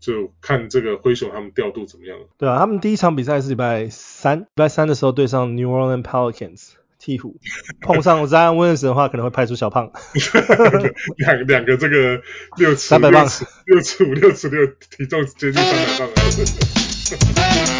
就看这个灰熊他们调度怎么样了。对啊，他们第一场比赛是礼拜三，礼拜三的时候对上 New Orleans Pelicans 鹈鹕，碰上 Zion Williamson 的话可能会派出小胖。两两个这个六尺三百磅，六尺五六尺六体重接近三百磅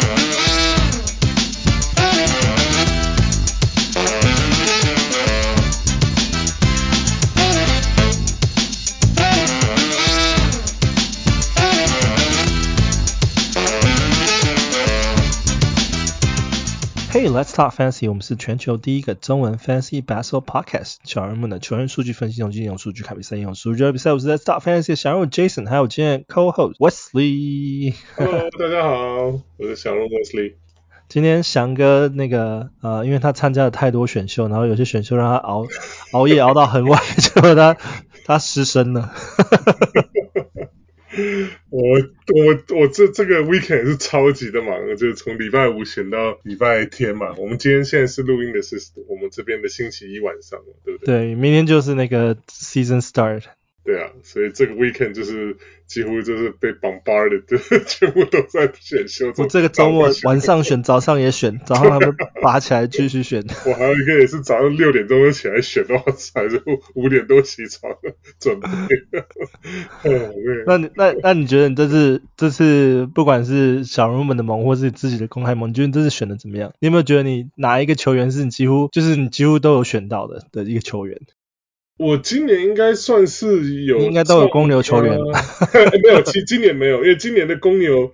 Hey, let's talk fantasy. 我们是全球第一个中文 fantasy basketball podcast。小人们的球员数据分析，用经验用数据看比赛，用数据比赛。我是 Let's talk fantasy 小人物 Jason，还有今天 co-host Wesley。Hello，大家好，我是小人物 Wesley。今天翔哥那个呃，因为他参加了太多选秀，然后有些选秀让他熬熬夜熬到很晚，结果他他失声了。我我我这这个 weekend 是超级的忙，就是从礼拜五选到礼拜天嘛。我们今天现在是录音的是我们这边的星期一晚上，对不对？对，明天就是那个 season start。对啊，所以这个 weekend 就是几乎就是被 bombarded 的，全部都在选秀。我这个周末晚上选，早上也选，早上他们拔起来继续选。我还有一个也是早上六点钟就起来选然后，还是五点多起床准备。那你那那你觉得你这次这次不管是小人物们的盟，或是自己的公开盟，你觉得你这次选的怎么样？你有没有觉得你哪一个球员是你几乎就是你几乎都有选到的的一个球员？我今年应该算是有，应该都有公牛球员。没有，其实今年没有，因为今年的公牛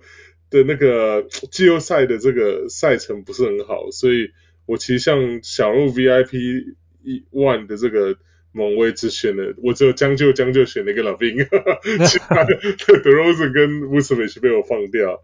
的那个季后赛的这个赛程不是很好，所以我其实像小人物 VIP One 的这个盟位只选了，我只有将就将就选了一个 LaVine，其他的 DeRozan 跟 Vucevic 被我放掉。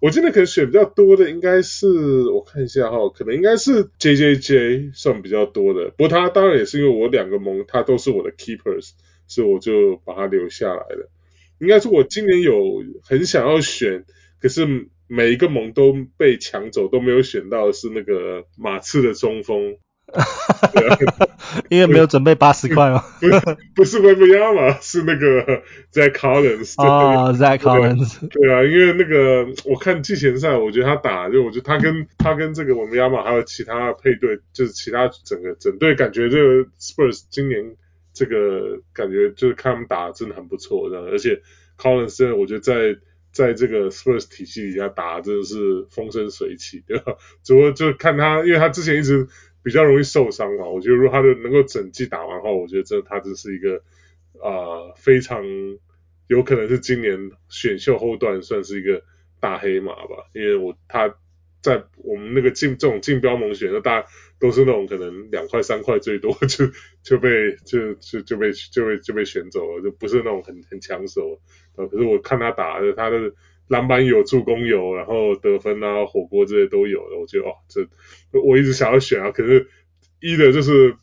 我今天可能选比较多的应该是，我看一下哈，可能应该是 JJJ 算比较多的。不过他当然也是因为我两个盟，他都是我的 keepers，所以我就把他留下来了。应该是我今年有很想要选，可是每一个盟都被抢走，都没有选到是那个马刺的中锋。因为没有准备八十块吗？不是，不是温不雅嘛是那个 Zach Collins。啊，Zach Collins。对啊，因为那个我看季前赛，我觉得他打，就我觉得他跟他跟这个 Wembanyama 还有其他配对，就是其他整个整队感觉这个 Spurs 今年这个感觉就是看他们打真的很不错，这样，而且 Collins 我觉得在在这个 Spurs 体系底下打真的是风生水起，对吧？只不过就看他，因为他之前一直。比较容易受伤嘛，我觉得如果他的能够整季打完的话，我觉得这他这是一个啊、非常有可能是今年选秀后段算是一个大黑马吧，因为我他在我们那个竞这种竞标盟选的大都是那种可能两块三块最多 就就被就就就被就被就被选走了，就不是那种很很抢手啊。可是我看他打他的。篮板有，助攻有，然后得分啊、火锅这些都有的，我觉得哦，这我一直想要选啊，可是一的就是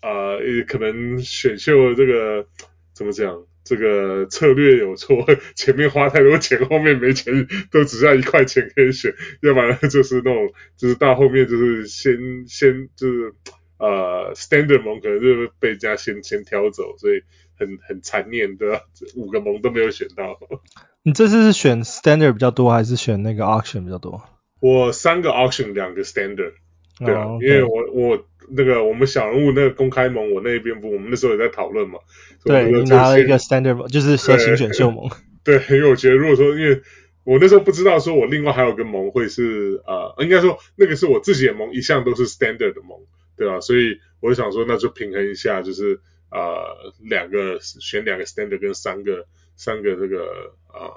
啊、呃，可能选秀这个怎么讲，这个策略有错，前面花太多钱，后面没钱，都只剩一块钱可以选，要不然就是那种就是到后面就是先先就是呃 standard 盟可能就是被人家先先挑走，所以很很残念，对吧？五个盟都没有选到。你这次是选 standard 比较多，还是选那个 auction 比较多？我三个 auction，两个 standard。对啊，oh. 因为我我那个我们小人物那个公开盟，我那边不，我们那时候也在讨论嘛。对，你拿了一个 standard，就是蛇形选秀盟。对，因为我觉得如果说，因为我那时候不知道说我另外还有个盟会是呃，应该说那个是我自己的盟，一向都是 standard 的盟，对吧？所以我就想说，那就平衡一下，就是呃两个选两个 standard 跟三个。三个这个啊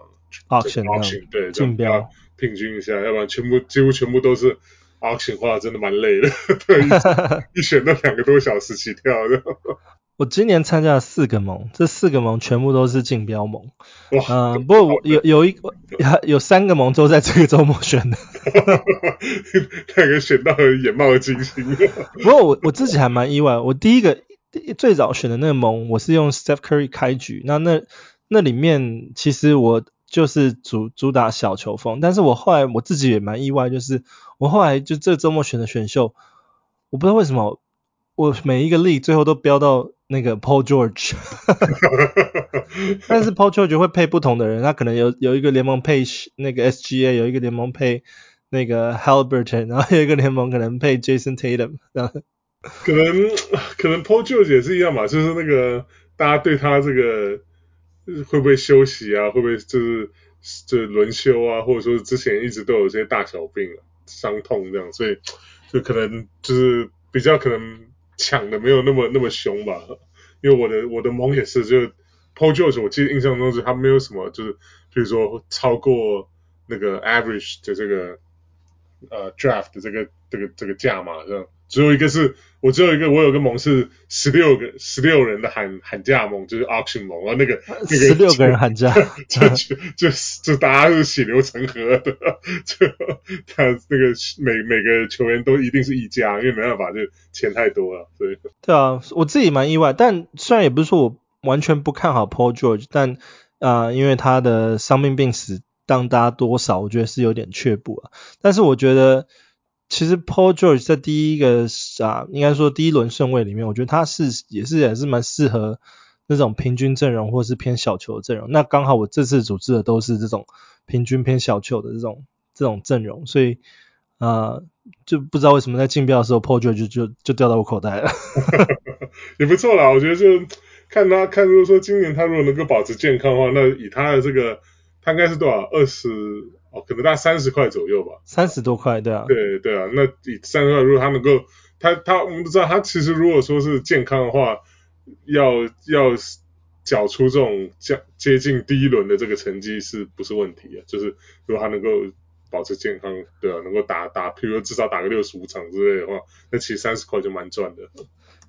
，auction auction 对，竞标平均一下，要不然全部几乎全部都是 auction 话，真的蛮累的，对，一 选到两个多小时起跳的。我今年参加了四个盟，这四个盟全部都是竞标盟。哇，嗯，不过我有有一个有三个盟都在这个周末选的，那个选到眼冒金星。不过我我自己还蛮意外，我第一个最早选的那个盟，我是用 Steph Curry 开局，那那。那里面其实我就是主主打小球风，但是我后来我自己也蛮意外，就是我后来就这周末选的选秀，我不知道为什么我每一个力最后都标到那个 Paul George，但是 Paul George 会配不同的人，他可能有有一个联盟配那个 SGA，有一个联盟配那个 Halberton，然后有一个联盟可能配 Jason Tatum，可能可能 Paul George 也是一样嘛，就是那个大家对他这个会不会休息啊，会不会就是就是轮休啊，或者说之前一直都有些大小病啊，伤痛这样，所以就可能就是比较可能。抢的没有那么那么凶吧，因为我的我的盟也是，就 Paul George，我记得印象中是他没有什么，就是比如说超过那个 average 的这个呃 draft 的这个这个这个价嘛这样。只有一个是我只有一个，我有个盟是十六个十六人的喊喊价盟，就是 auction 盟啊，那个那个十六个人喊价，就就就就大家是血流成河的，就他那个每每个球员都一定是一家，因为没办法，就钱太多了，所以对啊，我自己蛮意外，但虽然也不是说我完全不看好 Paul George，但啊、呃，因为他的伤病病史当大家多少我觉得是有点却步啊，但是我觉得。其实 Paul George 在第一个啊，应该说第一轮顺位里面，我觉得他是也是也是蛮适合那种平均阵容或是偏小球的阵容。那刚好我这次组织的都是这种平均偏小球的这种这种阵容，所以啊，就不知道为什么在竞标的时候 Paul George 就就就掉到我口袋了。也不错啦，我觉得就看他看，如果说今年他如果能够保持健康的话，那以他的这个，他应该是多少二十？哦，可能大概三十块左右吧，三十多块，对啊，对对啊，那以三十块，如果他能够，他他我们都知道，他其实如果说是健康的话，要要缴出这种接接近第一轮的这个成绩是不是问题啊？就是如果他能够保持健康，对啊，能够打打，譬如说至少打个六十五场之类的话，那其实三十块就蛮赚的。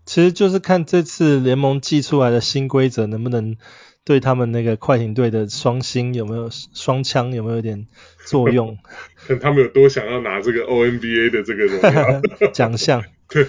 其实就是看这次联盟寄出来的新规则能不能。对他们那个快艇队的双星有没有双枪有没有点作用？看 他们有多想要拿这个 ONBA 的这个荣耀 奖项，对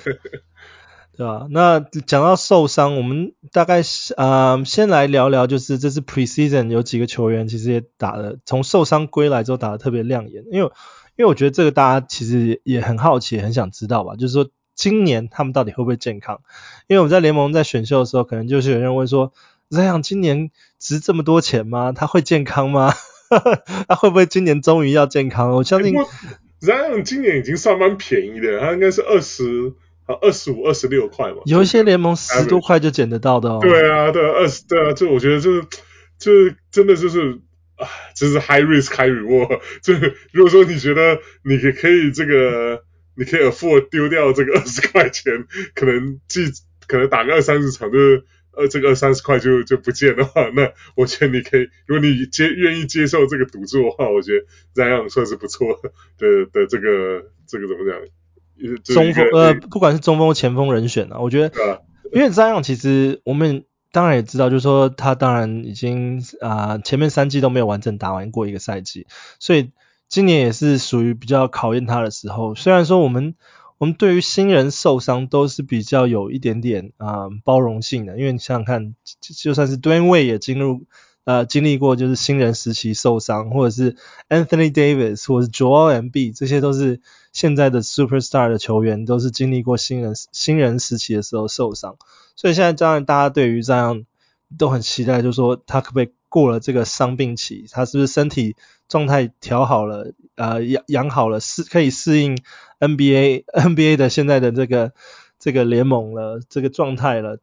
对吧？那讲到受伤，我们大概啊、呃、先来聊聊，就是这次 Preseason 有几个球员其实也打的，从受伤归来之后打的特别亮眼。因为因为我觉得这个大家其实也很好奇，很想知道吧，就是说今年他们到底会不会健康？因为我们在联盟在选秀的时候，可能就是有人问说。Zion 今年值这么多钱吗？他会健康吗？他会不会今年终于要健康？我相信 Zion 今年已经算蛮便宜的，他应该是二十啊二十五、二十六块嘛。有一些联盟十多块就捡得到的哦。对啊，对啊，二十对啊，就我觉得就是就是真的就是啊，就是 high risk high reward。就如果说你觉得你可以这个，你可以 afford 丢掉这个二十块钱，可能既可能打个二三十场就是。呃，这个二三十块就就不见的话，那我觉得你可以，如果你接愿意接受这个赌注的话，我觉得这样算是不错的的，的这个这个怎么讲？中锋呃，不管是中锋前锋人选啊，我觉得，啊、因为这样其实我们当然也知道，就是说他当然已经啊、呃、前面三季都没有完整打完过一个赛季，所以今年也是属于比较考验他的时候。虽然说我们。我们对于新人受伤都是比较有一点点啊、包容性的，因为你想想看，就算是 d w a n e w a y 也进入呃经历过就是新人时期受伤，或者是 Anthony Davis 或者是 Joel Embiid，这些都是现在的 Superstar 的球员，都是经历过新人新人时期的时候受伤，所以现在当然大家对于这样都很期待，就是说他可不可以过了这个伤病期，他是不是身体状态调好了，呃养养好了，适可以适应。NBA NBA 的现在的这个这个联盟了，这个状态了，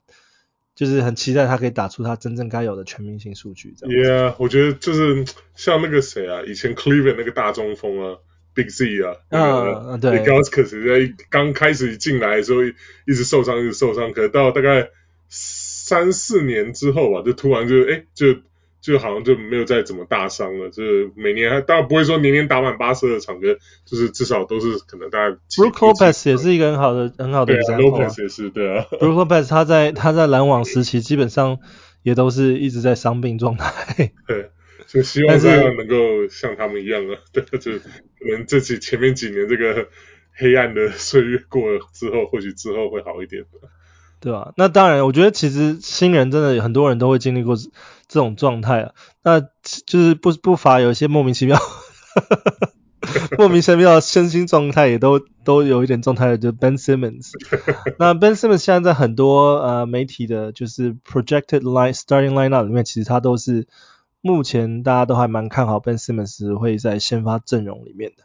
就是很期待他可以打出他真正该有的全明星数据。Yeah，我觉得就是像那个谁啊，以前 Cleveland 那个大中锋啊，Big Z 啊，嗯对，Ilgauskas 在刚开始进来的时候一直受伤，一直受伤，可到大概三四年之后吧，就突然就哎就。就好像就没有再怎么大伤了，就是每年还当然不会说年年打满八十的场，跟就是至少都是可能大概。Brook Lopez 也是一个很好的很好的 example。对啊，Lopez 也是对啊。Brook Lopez 他在他在篮网时期基本上也都是一直在伤病状态。对，就希望这样能够像他们一样啊，对，就可能这几前面几年这个黑暗的岁月过了之后，或许之后会好一点。对吧？那当然，我觉得其实新人真的很多人都会经历过这种状态啊。那就是不不乏有一些莫名其妙，莫名其妙身心状态也都都有一点状态的，就是 Ben Simmons。那 Ben Simmons 现在在很多呃媒体的，就是 projected line starting lineup 里面，其实他都是目前大家都还蛮看好 Ben Simmons 会在先发阵容里面的，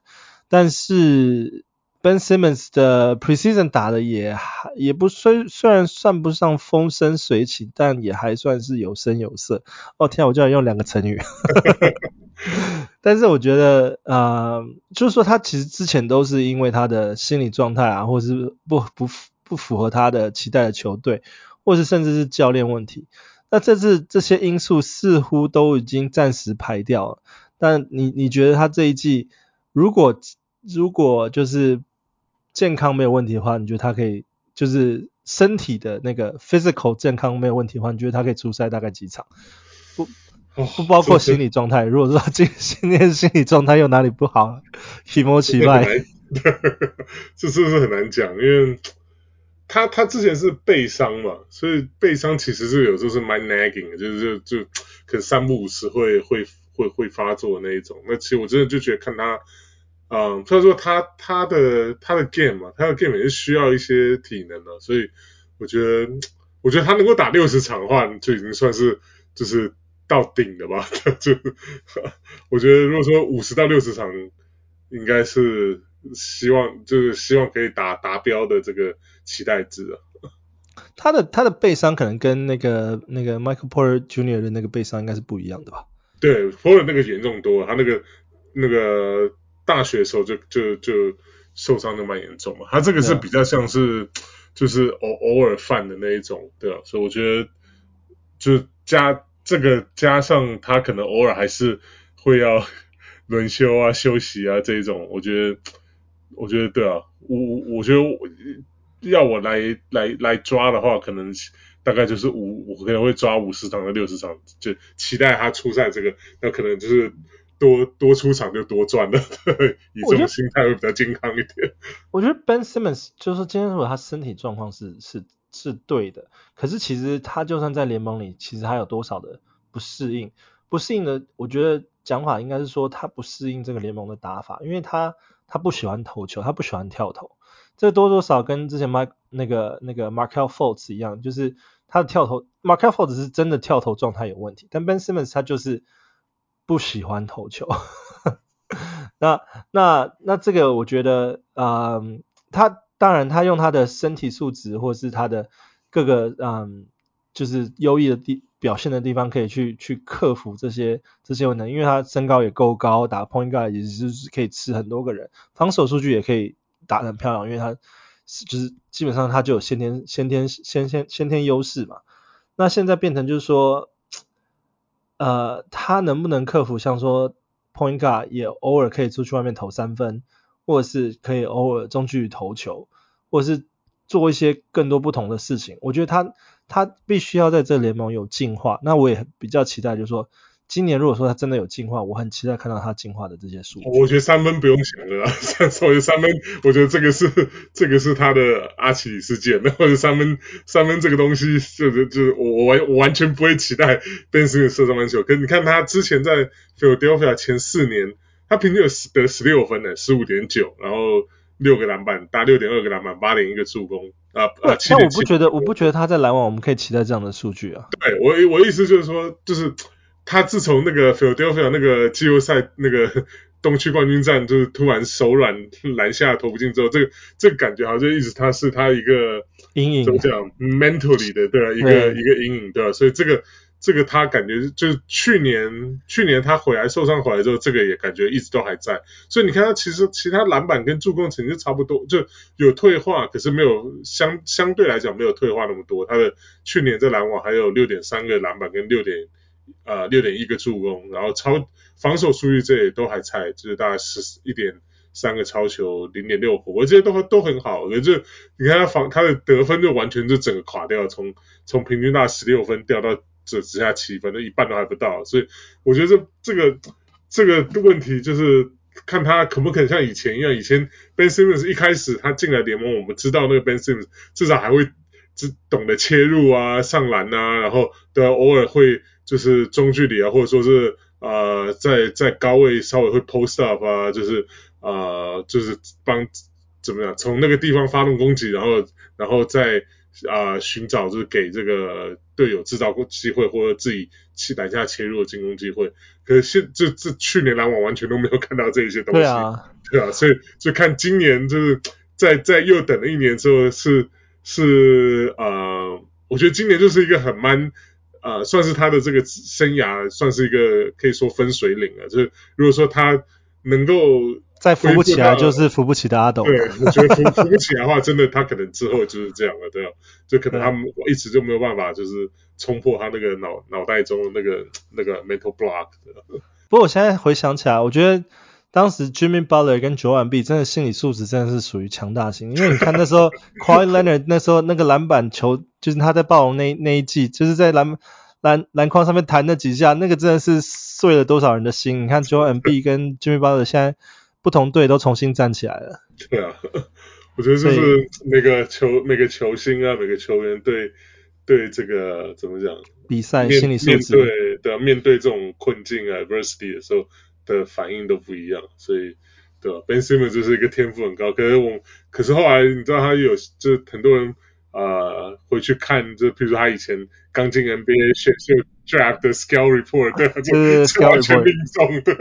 但是。Ben Simmons 的 preseason 打的也也不虽虽然算不上风生水起，但也还算是有声有色。哦天啊，我居然用两个成语。但是我觉得，呃，就是说他其实之前都是因为他的心理状态啊，或是不不不符合他的期待的球队，或是甚至是教练问题。那这次这些因素似乎都已经暂时排掉了。但你你觉得他这一季如果如果就是健康没有问题的话，你觉得他可以就是身体的那个 physical 健康没有问题的话，你觉得他可以出赛大概几场？不不包括心理状态。如果说今今天心理状态又哪里不好，奇摩奇怪，这是不是很难讲？因为他他之前是背伤嘛，所以背伤其实是有时候是蛮 nagging 的，就是就就可能三不五时会会会会发作的那一种。那其实我真的就觉得看他。嗯，虽然说他他的他的 game 嘛，他的 game 也是需要一些体能的，所以我觉得我觉得他能够打六十场的话，就已经算是就是到顶的吧。就我觉得如果说五十到六十场，应该是希望就是希望可以达达标的这个期待值啊。他的他的背伤可能跟那个那个 Michael Porter Jr. 的那个背伤应该是不一样的吧？对，Porter 那个严重多了，他那个那个。大学的时候就就就受伤的蛮严重嘛，他这个是比较像是就是偶偶尔犯的那一种，对啊，所以我觉得就加这个加上他可能偶尔还是会要 轮休啊休息啊这一种，我觉得我觉得对啊，我我觉得要我来来来抓的话，可能大概就是五我可能会抓五十场到六十场，就期待他出赛这个，那可能就是。多多出场就多赚了，以这种心态会比较健康一点。我觉得 Ben Simmons 就是今天如果他身体状况是是是对的，可是其实他就算在联盟里，其实还有多少的不适应？不适应的，我觉得讲法应该是说他不适应这个联盟的打法，因为他他不喜欢投球，他不喜欢跳投。这多多少跟之前 Mike 那个那个 Markelle Fultz 一样，就是他的跳投 Markelle Fultz 是真的跳投状态有问题，但 Ben Simmons 他就是。不喜欢投球，那那那这个我觉得，嗯，他当然他用他的身体素质或是他的各个嗯，就是优异的地表现的地方，可以去去克服这些这些问题，因为他身高也够高，打 point guard 也是可以吃很多个人，防守数据也可以打得很漂亮，因为他就是基本上他就有先天先天先先先天优势嘛，那现在变成就是说。呃，他能不能克服像说 point guard 也偶尔可以出去外面投三分，或者是可以偶尔中距离投球，或者是做一些更多不同的事情？我觉得他他必须要在这联盟有进化。那我也比较期待，就是说。今年如果说他真的有进化，我很期待看到他进化的这些数据。我觉得三分不用想了所以 三分，我觉得这个是这个是他的阿奇里斯腱，或者三分三分这个东西，就是就是我我完我完全不会期待 Ben Simmons 射三分球。可是你看他之前在 Philadelphia 前四年，他平均有十得十六分呢，十五点九，然后六个篮板，打六点二个篮板，八点一个助攻啊啊！但我不觉得，我不觉得他在篮网我们可以期待这样的数据啊。对我我意思就是说，就是。他自从那个 Philadelphia 那个季后赛那个 东区冠军战，就是突然手软篮下投不进之后，这个这个感觉好像一直他是他一个阴影，怎么讲？mentally 的对吧？一个一个阴影对吧？所以这个这个他感觉就是去年去年他回来受伤回来之后，这个也感觉一直都还在。所以你看他其实其他篮板跟助攻成绩差不多，就有退化，可是没有相相对来讲没有退化那么多。他的去年在篮网还有六点三个篮板跟六点。呃，六点一个助攻，然后超防守数据这也都还菜，就是大概十一点三个超球，零点六火锅，这些都都很好。可是你看他防他的得分就完全就整个垮掉，从从平均大概十六分掉到只只下七分，那一半都还不到。所以我觉得这这个这个问题就是看他可不可能像以前一样，以前 Ben Simmons 一开始他进来联盟，我们知道那个 Ben Simmons 至少还会只懂得切入啊、上篮啊，然后都要偶尔会。就是中距离啊，或者说是呃，在在高位稍微会 post up 啊，就是啊、呃，就是帮怎么样从那个地方发动攻击，然后然后再啊、呃、寻找就是给这个队友制造机会或者自己去篮下切入的进攻机会。可是现这这去年篮网完全都没有看到这些东西，对啊，对啊，所以就看今年就是在在又等了一年之后是是呃，我觉得今年就是一个很蛮。啊、呃，算是他的这个生涯，算是一个可以说分水岭了。就是如果说他能够再扶不起来，就是扶不起的阿斗。对，我觉得扶扶不起来的话，真的他可能之后就是这样了，对吧？就可能他们一直就没有办法，就是冲破他那个脑脑袋中的那个那个 mental block。不过我现在回想起来，我觉得当时 Jimmy Butler 跟 Joel Embiid 真的心理素质真的是属于强大型，因为你看那时候 Kawhi Leonard 那时候那个篮板球。就是他在暴龙那那一季，就是在篮篮篮筐上面弹那几下，那个真的是碎了多少人的心。你看 Joel Embiid 跟 Jimmy Butler 现在不同队都重新站起来了。对啊，我觉得就是每个球每个球星啊，每个球员对对这个怎么讲比赛心理素质，对对啊，面对这种困境啊 adversity 的时候的反应都不一样。所以对吧，Ben Simmons 就是一个天赋很高，可是我可是后来你知道他有就很多人。呃，回去看，就比如说他以前刚进 NBA 选秀 draft 的 Scale report，对，这这完全命中的，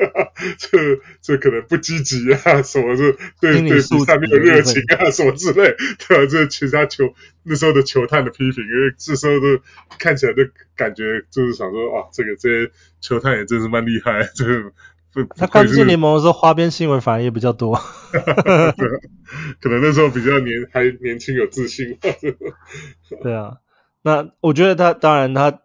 这这可能不积极啊，什么是对对比赛没有热情啊，什么之类，对啊，这其他球那时候的球探的批评，因为这时候都看起来的感觉就是想说，啊，这个这些球探也真是蛮厉害，这个。他刚进联盟的时候，花边新闻反而也比较多。可能那时候比较年还年轻有自信。对啊，那我觉得他当然他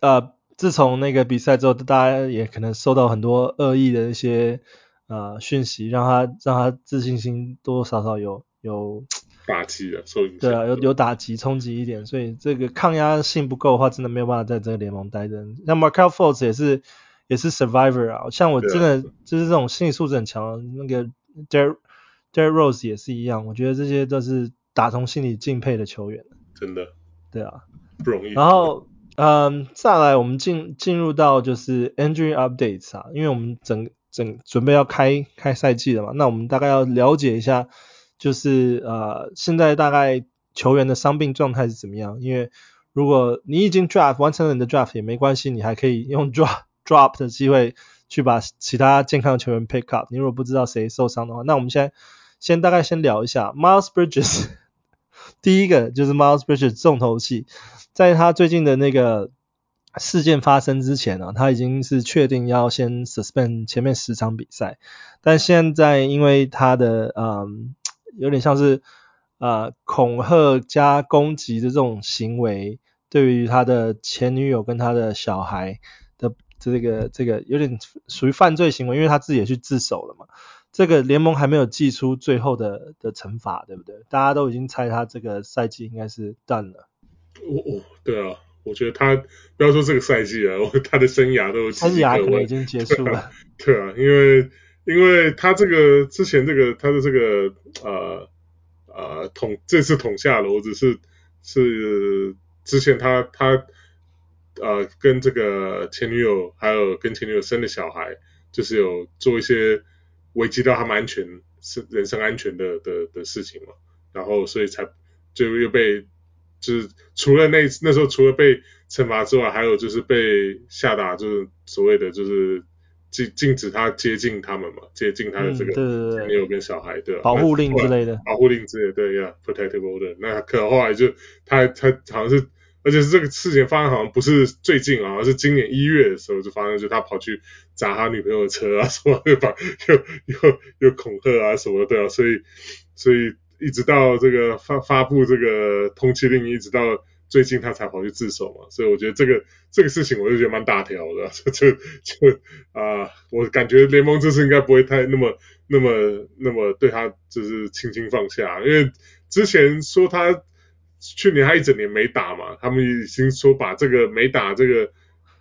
呃，自从那个比赛之后，大家也可能受到很多恶意的一些呃讯息，让他让他自信心多多少少有有打击的受影响。对啊，有有打击冲击一点，所以这个抗压性不够的话，真的没有办法在这个联盟待着。那 Markelle Fultz 也是。也是 survivor 啊，像我真的就是这种心理素质很强的，那个 Derrick Rose 也是一样，我觉得这些都是打从心里敬佩的球员。真的，对啊，不容易。然后，嗯，再来我们进进入到就是 injury updates 啊，因为我们整整准备要开开赛季了嘛，那我们大概要了解一下，就是呃现在大概球员的伤病状态是怎么样？因为如果你已经 draft 完成了你的 draft 也没关系，你还可以用 draft drop 的机会去把其他健康球员 pick up。你如果不知道谁受伤的话，那我们现在先大概先聊一下 Miles Bridges。第一个就是 Miles Bridges 重头戏，在他最近的那个事件发生之前呢、他已经是确定要先 suspend 前面十场比赛，但现在因为他的嗯有点像是呃恐吓加攻击的这种行为，对于他的前女友跟他的小孩。这个这个有点属于犯罪行为，因为他自己也去自首了嘛。这个联盟还没有祭出最后的的惩罚，对不对？大家都已经猜他这个赛季应该是 done 了。哦哦，对啊，我觉得他不要说这个赛季了，他的生涯都生涯可能已经结束了。对啊，对啊，因为因为他这个之前这个他的这个呃呃捅这次捅下楼，只是是之前他他。呃，跟这个前女友，还有跟前女友生的小孩，就是有做一些危及到他们安全、是人身安全的的的事情嘛，然后所以才就又被就是除了那那时候除了被惩罚之外，还有就是被下达就是所谓的就是禁禁止他接近他们嘛，接近他的这个前女友跟小孩，对吧？保护令之类的，保护令之类的，对呀，protective order。那可后来就他他好像是。而且是这个事情发生好像不是最近啊，而是今年一月的时候就发生，就他跑去砸他女朋友的车啊，什么又把又又又恐吓啊什么的，对啊，所以所以一直到这个发发布这个通缉令，一直到最近他才跑去自首嘛，所以我觉得这个这个事情我就觉得蛮大条的，就就就啊、我感觉联盟这次应该不会太那么那么那么对他就是轻轻放下，因为之前说他。去年他一整年没打嘛，他们已经说把这个没打这个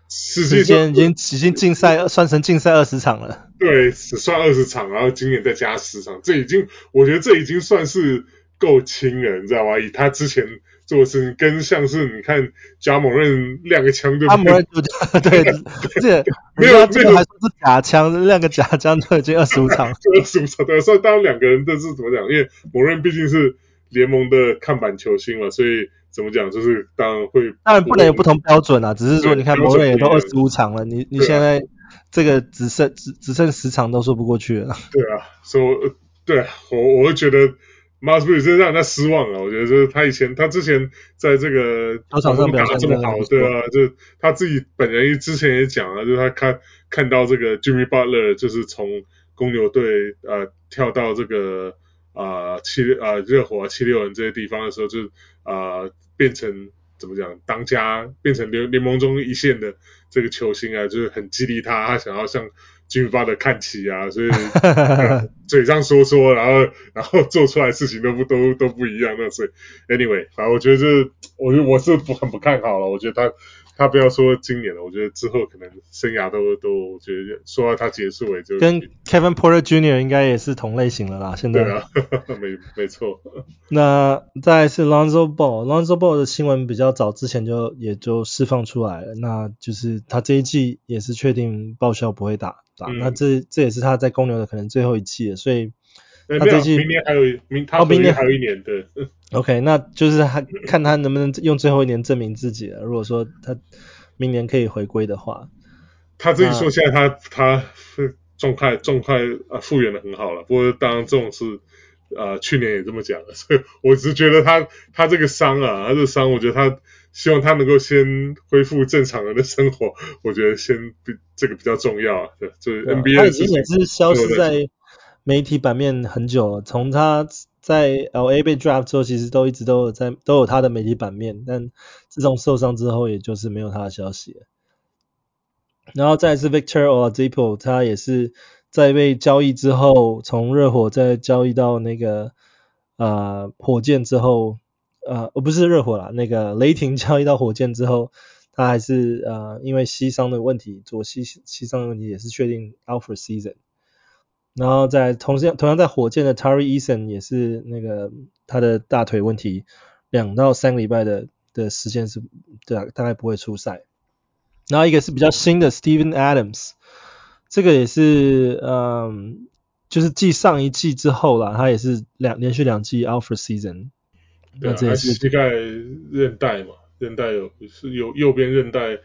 实际上已经已经禁赛算成禁赛二十场了。对，只算二十场，然后今年再加十场，这已经我觉得这已经算是够轻了，你知道吗？以他之前做的事情，跟像是你看贾某人亮个枪就，他某人就对，而且没有这个还说是假枪，亮个假枪就已经二十五场，二十五场对，所以当然两个人都是怎么讲？因为某人毕竟是联盟的看板球星嘛，所以怎么讲就是当然会，当然不能有不同标准啊，只是说你看某人也都二十五场了，你你现在这个只剩只只剩十场都说不过去了。对啊，所以对我我会觉得。马斯布里真让人家失望啊！我觉得就是他以前，他之前在这个场上表现这么好，对啊，就他自己本人之前也讲了，就是他看看到这个 Jimmy Butler 就是从公牛队呃跳到这个啊七啊热火啊七六人这些地方的时候，就啊、呃、变成怎么讲当家，变成联联盟中一线的这个球星啊，就是很激励他，他想要向军发的看齐啊，所以 嘴上说说，然后然后做出来事情都不都都不一样，那所以 anyway，反正我觉得就是，我我是不很不看好了，我觉得他。他不要说今年了，我觉得之后可能生涯都都我觉得说到他结束也就。跟 Kevin Porter Jr. 应该也是同类型的啦，现在。对啊，没没错。那再来是 Lonzo Ball，Lonzo Ball 的新闻比较早之前就也就释放出来了，那就是他这一季也是确定报销不会打打，嗯、那这这也是他在公牛的可能最后一季了，所以。他这季明年还有明，他明年还有一年，对。OK，那就是他看他能不能用最后一年证明自己了。如果说他明年可以回归的话，他自己说现在他他是状态状态啊复原的很好了。不过当然这种事啊去年也这么讲了，所以我只是觉得他他这个伤啊，他这个伤，我觉得他希望他能够先恢复正常人的生活，我觉得先比这个比较重要啊。对，就是 NBA 的事情。他已经也是消失在。媒体版面很久了，从他在 LA 被 draft 之后，其实都一直都有在都有他的媒体版面，但自从受伤之后，也就是没有他的消息了。然后再来是 Victor Oladipo，他也是在被交易之后，从热火再交易到那个呃火箭之后，呃不是热火啦，那个雷霆交易到火箭之后，他还是呃因为膝伤的问题，左膝膝伤的问题也是确定 out for season。然后在同时同样在火箭的 Tari Eason 也是那个他的大腿问题，两到三个礼拜的的时间是对啊，大概不会出赛。然后一个是比较新的 Steven Adams，这个也是嗯，就是继上一季之后啦，他也是两连续两季 out for season。对啊，他膝盖韧带嘛，韧带有是有右边韧带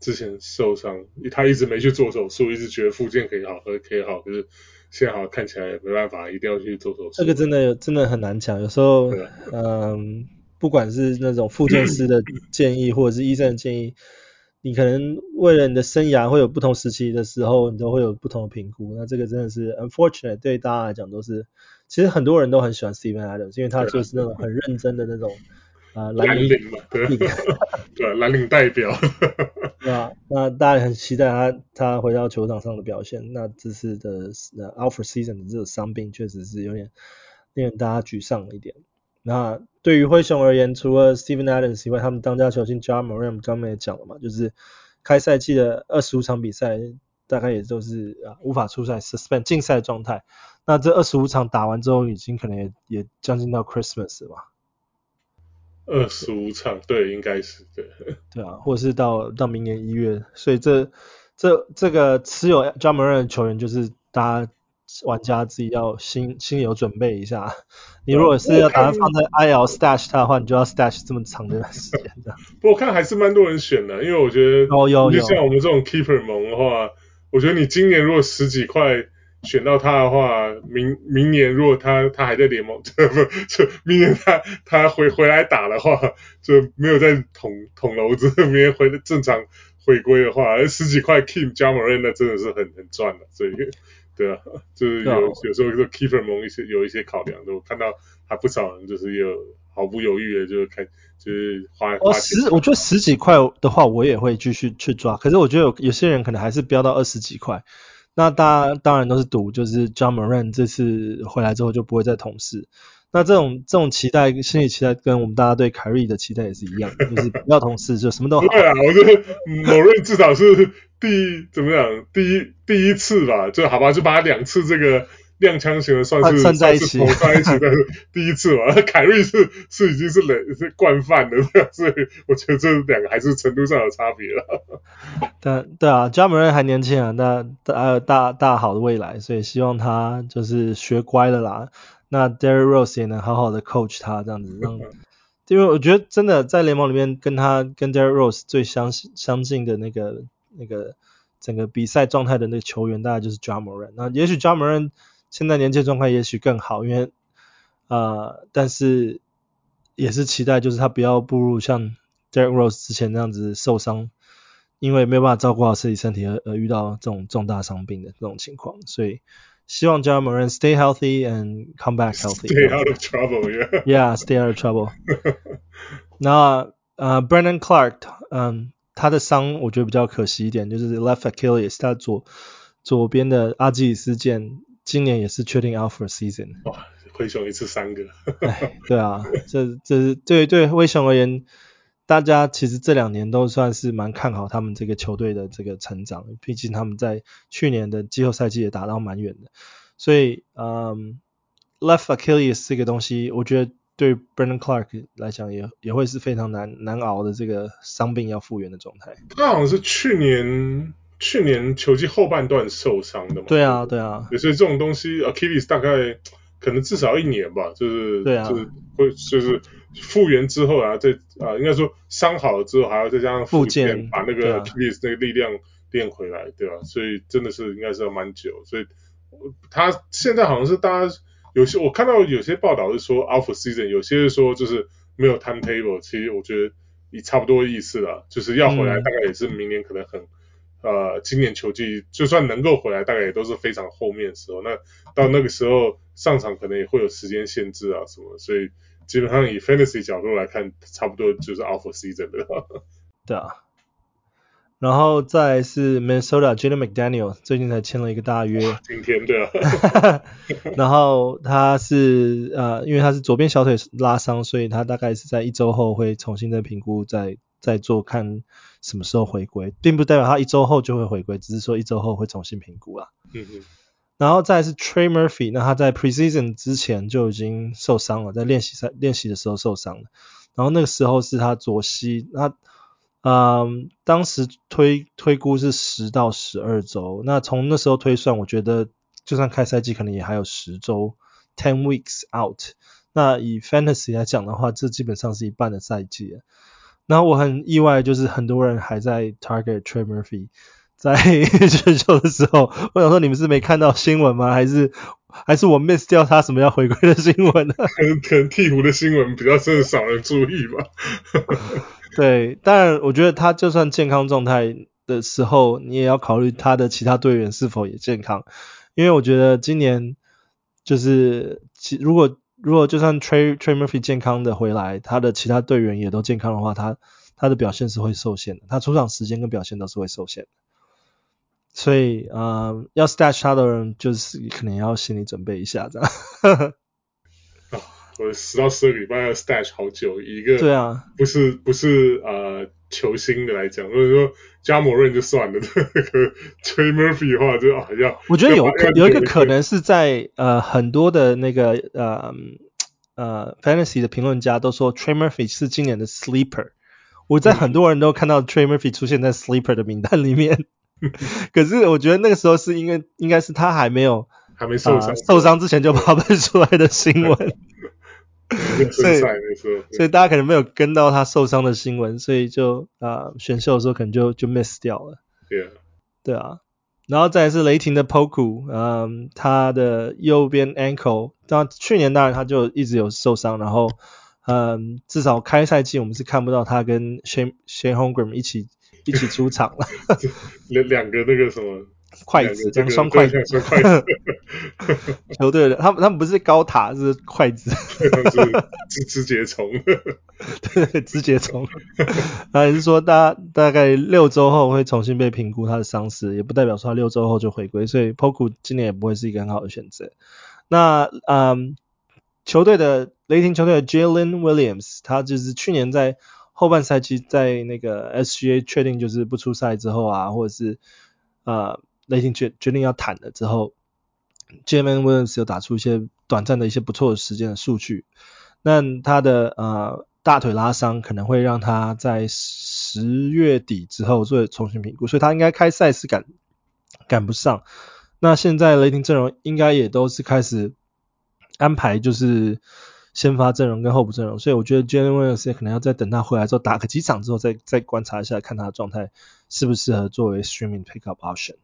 之前受伤，他一直没去做手术，一直觉得复健可以好，可以好，可是。现在好像看起来没办法，一定要去做手术。这个真的真的很难讲，有时候，嗯、呃，不管是那种复健师的 建议，或者是医生的建议，你可能为了你的生涯会有不同时期的时候，你都会有不同的评估。那这个真的是 unfortunate，对大家来讲都是，其实很多人都很喜欢 Steven Adams，因为他就是那种很认真的那种。啊，蓝领嘛，对，对，蓝领代表，那？那大家很期待他他回到球场上的表现。那这次的呃，Alpha season 的这个伤病确实是有点令大家沮丧了一点。那对于灰熊而言，除了 Steven Adams 以外，他们当家球星 Ja Morant 刚刚也讲了嘛，就是开赛季的二十五场比赛，大概也都是啊无法出赛 suspend 禁赛状态。那这二十五场打完之后，已经可能也也将近到 Christmas 了吧。二十五场，对，应该是对。对啊，或者是到到明年一月，所以这这这个持有 Ja Morant 的球员，就是大家玩家自己要心心里有准备一下。你如果是要把它放在 IL stash 它的话，你就要 stash 这么长的时间的。不过我看还是蛮多人选的，因为我觉得，哦有有，就像我们这种 keeper 萌的话，我觉得你今年如果十几块。选到他的话，明明年如果他他还在联盟，不就明年他他回回来打的话，就没有在捅捅娄子，明年回正常回归的话，十几块 Ja Morant 那真的是很很赚的，所以对啊，就是有、哦、有时候说 keeper 盟一些有一些考量的，我看到还不少人就是有毫不犹豫的就开就是花花钱。十我觉得十几块的话，我也会继续去抓，可是我觉得有有些人可能还是飙到二十几块。那大家当然都是赌，就是 John Moran 这次回来之后就不会再同事。那这种这种期待，心理期待跟我们大家对凯瑞的期待也是一样，就是不要同事就什么都好。对啊，我觉得某瑞至少是第怎么讲，第一第一次吧，就好吧，就把两次这个踉跄型的算是算在一起，算在一起，但是第一次嘛，凯瑞是是已经是累是惯犯了，所以我觉得这两个还是程度上有差别了。但对啊，Ja Morant 还年轻啊，那还有大大，大好的未来，所以希望他就是学乖了啦。那 Derrick Rose 也能好好的 coach 他这样子，让，因为我觉得真的在联盟里面跟他跟 Derrick Rose 最相相近的那个那个整个比赛状态的那个球员，大概就是 Ja Morant。那也许 Ja Morant 现在年轻状态也许更好，因为呃，但是也是期待就是他不要步入像 Derrick Rose 之前那样子受伤，因为没有办法照顾好自己身体而而遇到这种重大伤病的这种情况，所以。希望 Ja Morant stay healthy and come back healthy. Stay out of trouble, yeah. Yeah, stay out of trouble. 那呃，Brandon Clarke，嗯，他的伤我觉得比较可惜一点，就是 left Achilles，他左左边的阿基里斯腱，今年也是确定 out for season。哇，灰熊一次三个。对啊，这这是对对灰熊而言。大家其实这两年都算是蛮看好他们这个球队的这个成长，毕竟他们在去年的季后赛季也打到蛮远的，所以嗯，left Achilles 这个东西，我觉得对 Brandon Clarke 来讲也也会是非常难难熬的这个伤病要复原的状态。他好像是去年去年球季后半段受伤的嘛？对啊，对啊。所以这种东西 Achilles 大概可能至少一年吧，就是对啊，就是会就是。复原之后啊，再啊、呃，应该说伤好了之后，还要再加上复健，把那个 Achilles 那个力量练回来，对吧、啊？所以真的是应该是要蛮久。所以他现在好像是大家有些我看到有些报道是说 for season，有些是说就是没有 timetable。其实我觉得也差不多意思了，就是要回来大概也是明年可能很、嗯、呃，今年球季就算能够回来，大概也都是非常后面的时候。那到那个时候上场可能也会有时间限制啊什么，所以。基本上以 fantasy 角度来看，差不多就是 for season 了。对啊，然后再是 Minnesota Jaden McDaniel 最近才签了一个大约。今天对啊。然后他是呃，因为他是左边小腿拉伤，所以他大概是在一周后会重新再评估，再再做看什么时候回归，并不代表他一周后就会回归，只是说一周后会重新评估啊。嗯嗯。然后再来是 Trey Murphy，那他在 Preseason 之前就已经受伤了，在练习赛练习的时候受伤了。然后那个时候是他左膝，那嗯，当时推推估是十到十二周。那从那时候推算，我觉得就算开赛季可能也还有十周，ten weeks out。那以 Fantasy 来讲的话，这基本上是一半的赛季了。那我很意外，就是很多人还在 Target Trey Murphy。在 选秀的时候，我想说你们是没看到新闻吗？还是还是我 miss 掉他什么要回归的新闻呢？可能可能鹈鹕的新闻比较真的少人注意吧。对，当然我觉得他就算健康状态的时候，你也要考虑他的其他队员是否也健康，因为我觉得今年就是其如果如果就算 Trey Trey Murphy 健康的回来，他的其他队员也都健康的话，他他的表现是会受限的，他出场时间跟表现都是会受限的。所以，呃，要 stash 他的人，就是可能要心理准备一下，这样。啊，我十到十二个礼拜要 stash 好久，一个对啊，不是不是呃球星的来讲，或者说 Ja Morant 就算了，那个 Trey Murphy 的话就好像。我觉得有可有一个可能是在呃很多的那个呃呃 Fantasy 的评论家都说 Trey Murphy 是今年的 Sleeper，我在很多人都看到 Trey Murphy 出现在 Sleeper 的名单里面。可是我觉得那个时候是因为应该是他还没有还没受伤、呃，受伤之前就发布出来的新闻，所以所以大家可能没有跟到他受伤的新闻，所以就啊、呃、选秀的时候可能就就 miss 掉了。对啊，对啊，然后再来是雷霆的 Poku，嗯，他的右边 ankle，当去年当然他就一直有受伤，然后嗯，至少开赛季我们是看不到他跟 Shane Shane Holmgren 一起。一起出场了，两两个那个什么筷子，两双筷子，筷子。球队的他们他们不是高塔，是筷子，是肢肢节虫，对，直节虫。那，也是说大大概六周后会重新被评估他的伤势，也不代表说他六周后就回归，所以 Poku 今年也不会是一个很好的选择。那嗯，球队的雷霆球队的 Jalen Williams，他就是去年在。后半赛季在那个 SGA 确定就是不出赛之后啊，或者是呃雷霆决决定要谈了之后，Jalen Williams 有打出一些短暂的一些不错的时间的数据，那他的呃大腿拉伤可能会让他在十月底之后做重新评估，所以他应该开赛是赶赶不上。那现在雷霆阵容应该也都是开始安排，就是先发阵容跟候补阵容，所以我觉得 Jalen Williams 可能要再等他回来之后打个几场之后再再观察一下，看他的状态适不适合作为 streaming pickup option。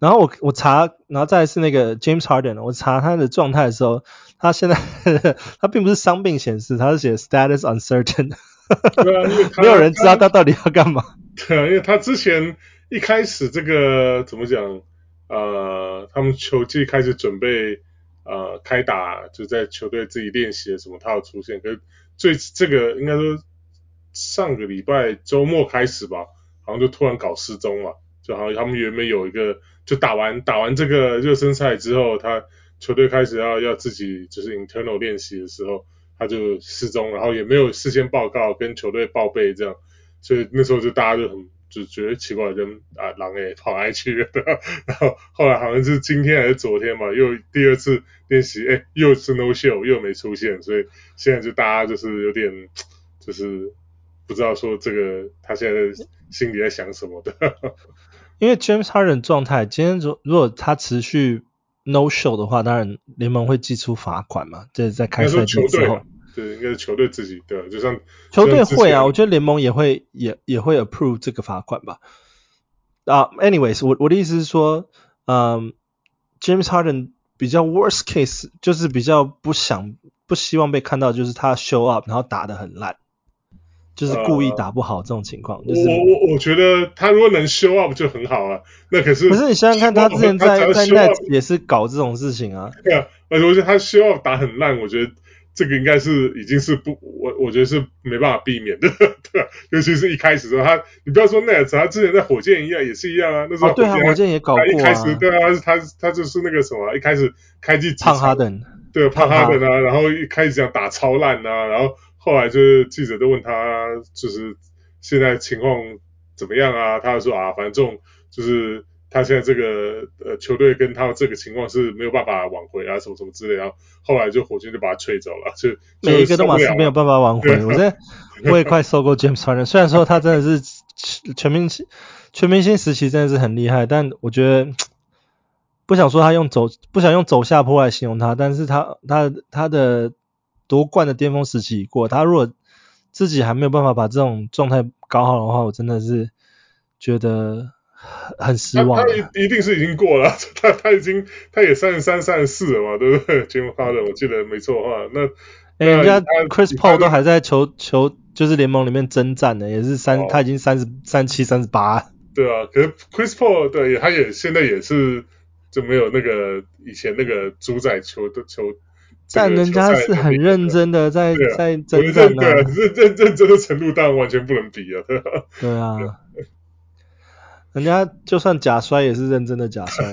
然后我我查，然后再来是那个 James Harden，我查他的状态的时候，他现在他并不是伤病显示，他是写 status uncertain，对啊，因为 没有人知道他到底要干嘛。对啊，因为他之前一开始这个怎么讲？呃，他们球季开始准备，呃，开打就在球队自己练习的什么，他有出现。可是最这个应该说上个礼拜周末开始吧，好像就突然搞失踪了，就好像他们原本有一个，就打完打完这个热身赛之后，他球队开始要要自己就是 internal 练习的时候，他就失踪，然后也没有事先报告跟球队报备这样，所以那时候就大家就很。就觉得奇怪，跟啊狼诶跑来去了？然后后来好像是今天还是昨天嘛，又第二次练习，诶又是 no show，又没出现，所以现在就大家就是有点就是不知道说这个他现在心里在想什么的。因为 James Harden 状态，今天如如果他持续 no show 的话，当然联盟会寄出罚款嘛，这是在开赛季之后。对，应该是球队自己对，就像球队会啊，我觉得联盟也会也也会 approve 这个罚款吧。啊、uh,，anyways，我我的意思是说，嗯，James Harden 比较 worst case 就是比较不想不希望被看到，就是他 show up 然后打得很烂，就是故意打不好这种情况。Uh, 就是我我我觉得他如果能 show up 就很好啊。那可是可是你想想看，他之前在在 Nets 也是搞这种事情啊。对啊，而且我觉得他 show up 打很烂，我觉得。这个应该是已经是不，我我觉得是没办法避免的，对吧？尤其是一开始的时候，他你不要说 Nets，他之前在火箭一样也是一样啊。那时候对啊，火箭也搞过啊。一开始对啊，他他就是那个什么，一开始开季胖哈登，对，胖哈登啊，然后一开始讲打超烂啊，然后后来就是记者都问他，就是现在情况怎么样啊？他就说啊，反正这种就是。他现在这个呃球队跟他这个情况是没有办法挽回啊，什么什么之类，然后后来就火箭就把他吹走了，就每一个都马是没有办法挽回。我现在我也快受够 James Harden，虽然说他真的是全明星全明星时期真的是很厉害，但我觉得不想说他用走不想用走下坡来形容他，但是他他他的夺冠的巅峰时期已过，他如果自己还没有办法把这种状态搞好的话，我真的是觉得。很失望。他他一一定是已经过了，他他已经他也三十三、三十四了嘛，对不对？James Harden 我记得没错的话，那哎，人家 Chris Paul 都还在球球就是联盟里面征战呢，也是三，他已经三十三七、三十八。对啊，可是 Chris Paul 对，他也现在也是就没有那个以前那个主宰球的球。但人家是很认真的在在征战啊，认认认真的程度当然完全不能比啊。对啊。人家就算假摔也是认真的假摔，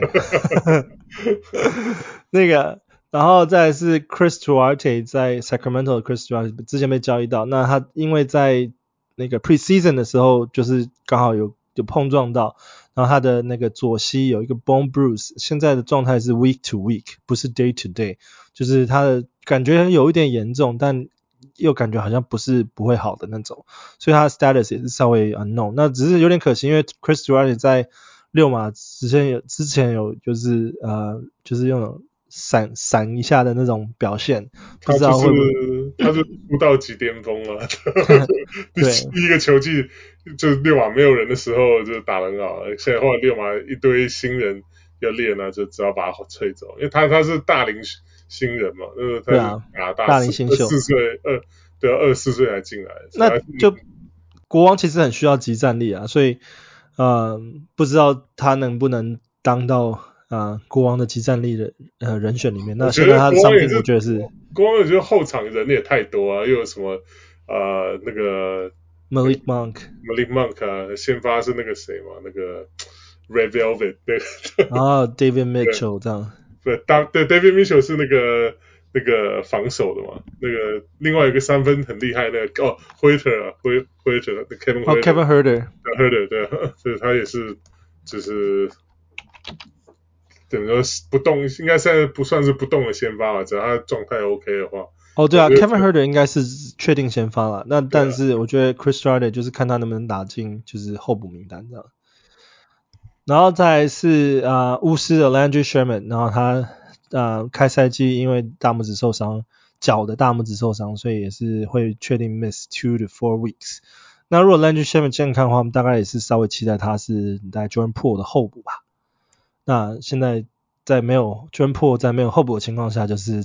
那个，然后再来是 Chris Duarte 在 Sacramento 的 Chris Duarte 之前被交易到，那他因为在那个 Preseason 的时候就是刚好有有碰撞到，然后他的那个左膝有一个 bone bruise，现在的状态是 week to week，不是 day to day，就是他的感觉有一点严重，但。又感觉好像不是不会好的那种，所以他的 status 也是稍微 unknown。那只是有点可惜，因为 Chris Duarte 在六马之前有之前有就是呃就是用闪闪一下的那种表现，不知道会不会他是出道即巅峰了。对，第一个球季就是溜马没有人的时候就打得很好，现在后来六马一堆新人要练啊，就只要把他吹走，因为他他是大龄。新人嘛，呃，他是啊，大龄新秀，四岁，二，对啊，二十四岁才进来，那就国王其实很需要集战力啊，所以，呃，不知道他能不能当到啊、呃、国王的集战力的呃人选里面。那现在他的伤病，我觉得是国王，我觉得后场人也太多啊，又有什么呃那个 Malik Monk，Malik Monk 啊，先发是那个谁嘛，那个 Red Velvet 对，啊 David Mitchell 这样。对，当对 David Mitchell 是那个那个防守的嘛，那个另外一个三分很厉害那个哦，Huerter 啊，Huerter，Kevin 哦，Kevin Huerter，Huerter 对，所以他也是就是等于说不动，应该现在不算是不动的先发吧，只要他状态 OK 的话。哦，对啊，Kevin Huerter 应该是确定先发了。那但是我觉得 Chris Strider 就是看他能不能打进就是候补名单这样。然后再来是啊巫师的 Landry Sherman，然后他呃开赛季因为大拇指受伤，脚的大拇指受伤，所以也是会确定 miss two to four weeks。那如果 Landry Sherman 健康的话，我们大概也是稍微期待他是在 Jordan Poole 的候补吧。那现在在没有 Jordan Poole 在没有候补的情况下，就是。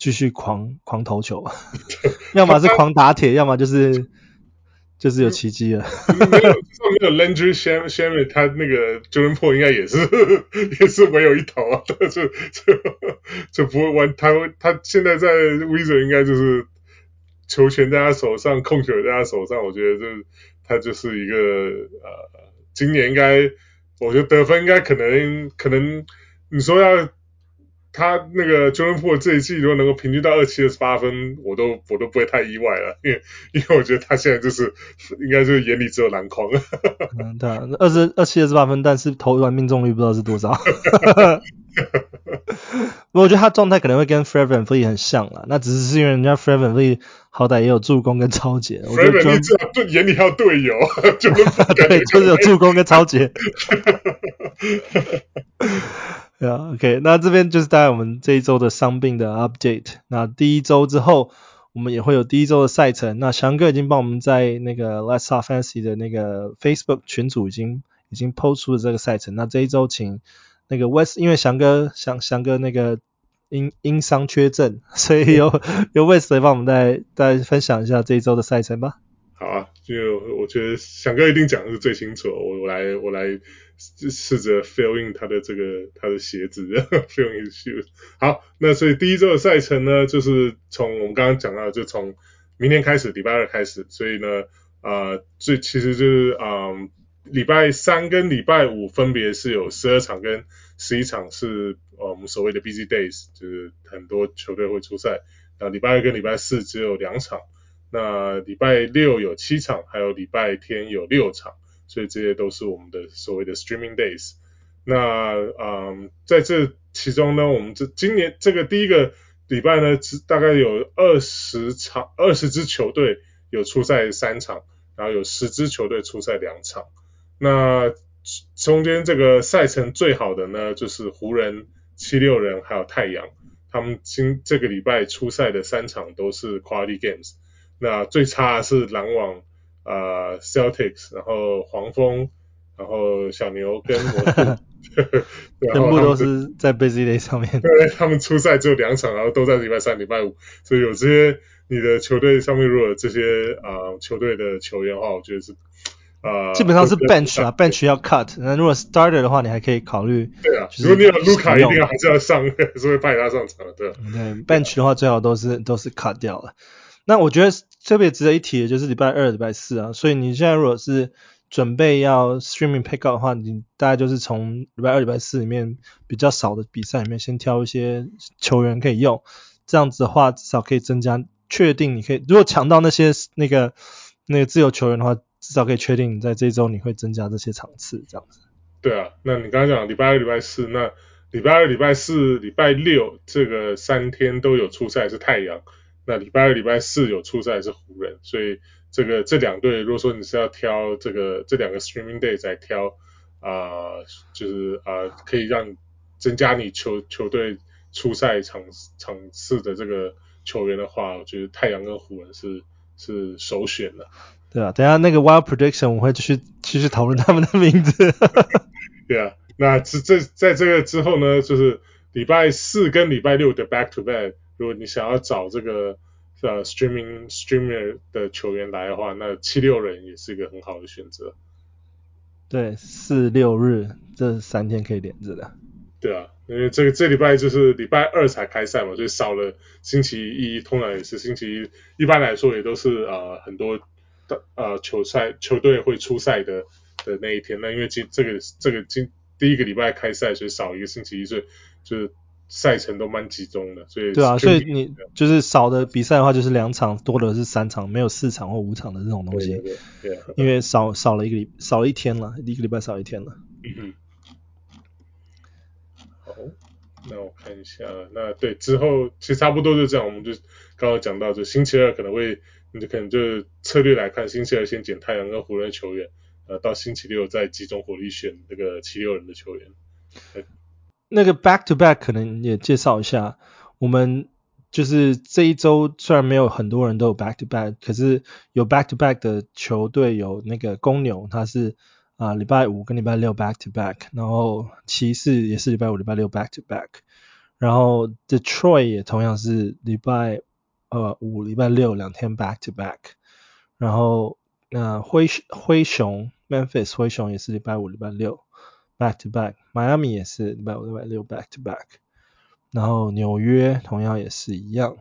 继续狂狂投球，要么是狂打铁，要么就是就是有奇迹了。没有，没有 Landry Shamet 他那个 Jordan Poole 应该也是也是唯有一投啊，就就就不会玩。他他现在在 Wizard 应该就是球权在他手上，控球在他手上。我觉得这他就是一个呃，今年应该我觉得得分应该可能可能你说要。他那个 Jordan Poole 这一季如果能够平均到二七二十八分，我都我都不会太意外了，因为因为我觉得他现在就是应该就是眼里只有篮筐。嗯，对啊，二十二七二十八分，但是投篮命中率不知道是多少。不过我觉得他状态可能会跟 Fred VanVleet 很像啦，那只是是因为人家 Fred VanVleet 好歹也有助攻跟超截。Fred VanVleet 至少对眼里还有队友，就 对，就是有助攻跟抄截。对啊，OK，那这边就是大概我们这一周的伤病的 update。那第一周之后，我们也会有第一周的赛程。那翔哥已经帮我们在那个 Let's Talk Fantasy 的那个 Facebook 群组已经已经 post 出了这个赛程。那这一周请那个 West，因为翔哥翔翔哥那个因因伤缺阵，所以由 由 West 来帮我们再再分享一下这一周的赛程吧。好啊，就我觉得翔哥一定讲的是最清楚，我我来我来。试着 fill in 他的这个他的鞋子，fill in his shoes。好，那所以第一周的赛程呢，就是从我们刚刚讲到，就从明天开始，礼拜二开始。所以呢，呃，最其实就是嗯，礼拜三跟礼拜五分别是有十二场跟十一场是呃我们所谓的 busy days，就是很多球队会出赛。那礼拜二跟礼拜四只有两场，那礼拜六有七场，还有礼拜天有六场。所以这些都是我们的所谓的 streaming days。那嗯，在这其中呢，我们这今年这个第一个礼拜呢，大概有二十场，二十支球队有出赛三场，然后有十支球队出赛两场。那中间这个赛程最好的呢，就是湖人、七六人还有太阳，他们今这个礼拜出赛的三场都是 quality games。那最差的是篮网。啊、uh,，Celtics，然后黄蜂，然后小牛跟 魔术，全部都是在 Busy Day 上面。对，他们初赛只有两场，然后都在礼拜三、礼拜五，所以有这些你的球队上面如果有这些啊、呃、球队的球员的话，我觉得是啊，呃、基本上是 Bench 啊，Bench 要 Cut。那如果 Starter 的话，你还可以考虑。对啊，如果你有卢卡，一定要还是要上，所以派他上场。对，对，Bench 的话最好都是都是 Cut 掉了。那我觉得特别值得一提的就是礼拜二、礼拜四啊，所以你现在如果是准备要 streaming pick up 的话，你大概就是从礼拜二、礼拜四里面比较少的比赛里面先挑一些球员可以用，这样子的话至少可以增加确定你可以，如果抢到那些那个那个自由球员的话，至少可以确定你在这周你会增加这些场次这样子。对啊，那你刚才讲礼拜二、礼拜四，那礼拜二、礼拜四、礼拜六这个三天都有出赛是太阳。那礼拜二、礼拜四有出赛是湖人，所以这个这两队，如果说你是要挑这个这两个 streaming day 来挑啊、呃，就是啊、呃，可以让增加你球球队出赛场场次的这个球员的话，我觉得太阳跟湖人是是首选的。对啊，等下那个 wild prediction 我会继续继续讨论他们的名字。对啊，那这这在这个之后呢，就是礼拜四跟礼拜六的 back to back。如果你想要找这个呃 streaming streamer 的球员来的话，那七六人也是一个很好的选择。对，四六日这三天可以连着的。对啊，因为这个这礼拜就是礼拜二才开赛嘛，所以少了星期一，通常也是星期一，一般来说也都是呃很多的呃球赛球队会出赛的的那一天。那因为今这个这个今第一个礼拜开赛，所以少一个星期一，所以就是。赛程都蛮集中的，所以对啊，所以你就是少的比赛的话，就是两场，多的是三场，没有四场或五场的这种东西。对，对，对，对，因为少少了一个礼，少了一天了，一个礼拜少一天了。嗯哼。好，那我看一下，那对之后其实差不多就这样，我们就刚刚讲到，就星期二可能会，你就可能就策略来看，星期二先捡太阳跟湖人的球员，呃，到星期六再集中火力选那个七六人的球员。那个 back to back 可能也介绍一下，我们就是这一周虽然没有很多人都有 back to back，可是有 back to back 的球队有那个公牛，他是。啊，礼拜五跟礼拜六 back to back，然后骑士也是礼拜五、礼拜六 back to back，然后 Detroit 也同样是礼拜呃五、礼拜六两天 back to back，然后那、灰灰熊 Memphis 灰熊也是礼拜五、礼拜六 back to back，Miami 也是礼拜五、礼拜六 back to back，然后纽约同样也是一样，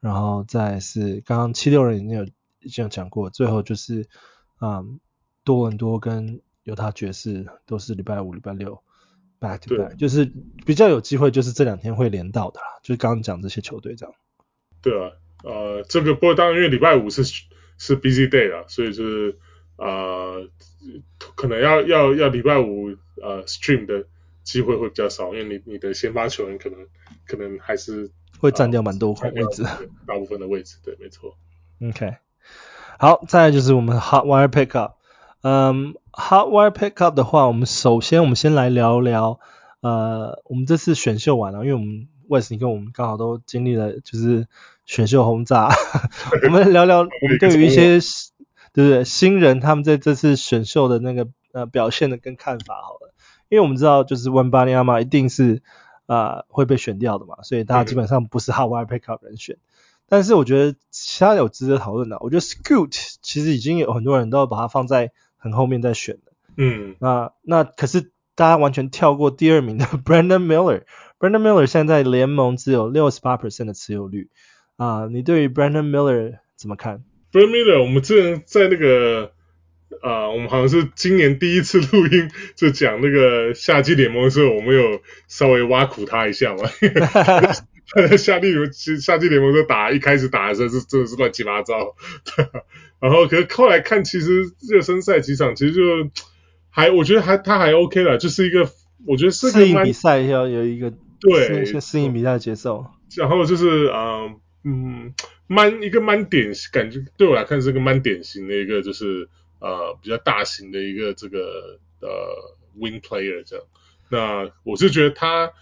然后再是刚刚七六人已经有已经有讲过，最后就是啊。嗯多伦多跟犹他爵士都是礼拜五、礼拜六 back to back，就是比较有机会，就是这两天会连到的啦。就是刚刚讲这些球队这样。对啊，呃，这个不过当然因为礼拜五是是 busy day 啦，所以就是呃可能要要要礼拜五呃 stream 的机会会比较少，因为你你的先发球员可能可能还是会占掉蛮多块位置，大部分的位置，对，没错。OK，好，再来就是我们 hot wire pickup。嗯，Hot Wire Pickup 的话，我们首先我们先来聊聊，呃，我们这次选秀完了，因为我们 Wes 你跟我们刚好都经历了就是选秀轰炸，我们聊聊我们对于一些对不对新人他们在这次选秀的那个呃表现的跟看法好了，因为我们知道就是 Wembanyama 一定是啊、呃、会被选掉的嘛，所以大家基本上不是 Hot Wire Pickup 人选。但是我觉得其他有值得讨论的，我觉得 Scoot 其实已经有很多人都要把它放在。很后面再选了，嗯，那那可是大家完全跳过第二名的 Brandon Miller，Brandon Miller 现在联盟只有六十八 percent 的持有率。啊、呃，你对于 Brandon Miller 怎么看 Miller，我们之前在那个啊、呃，我们好像是今年第一次录音 就讲那个夏季联盟的时候，我们有稍微挖苦他一下嘛。夏季联其实夏季联盟就打一开始打的时候是真的是乱七八糟，然后可是后来看其实热身赛几场其实就还我觉得还他还 OK 了，就是一个我觉得是适应比赛要有一个对适应比赛的节奏，然后就是啊嗯蛮一个蛮典型感觉对我来看是个蛮典型的一个就是呃比较大型的一个这个呃 wing player 这样，那我是觉得他。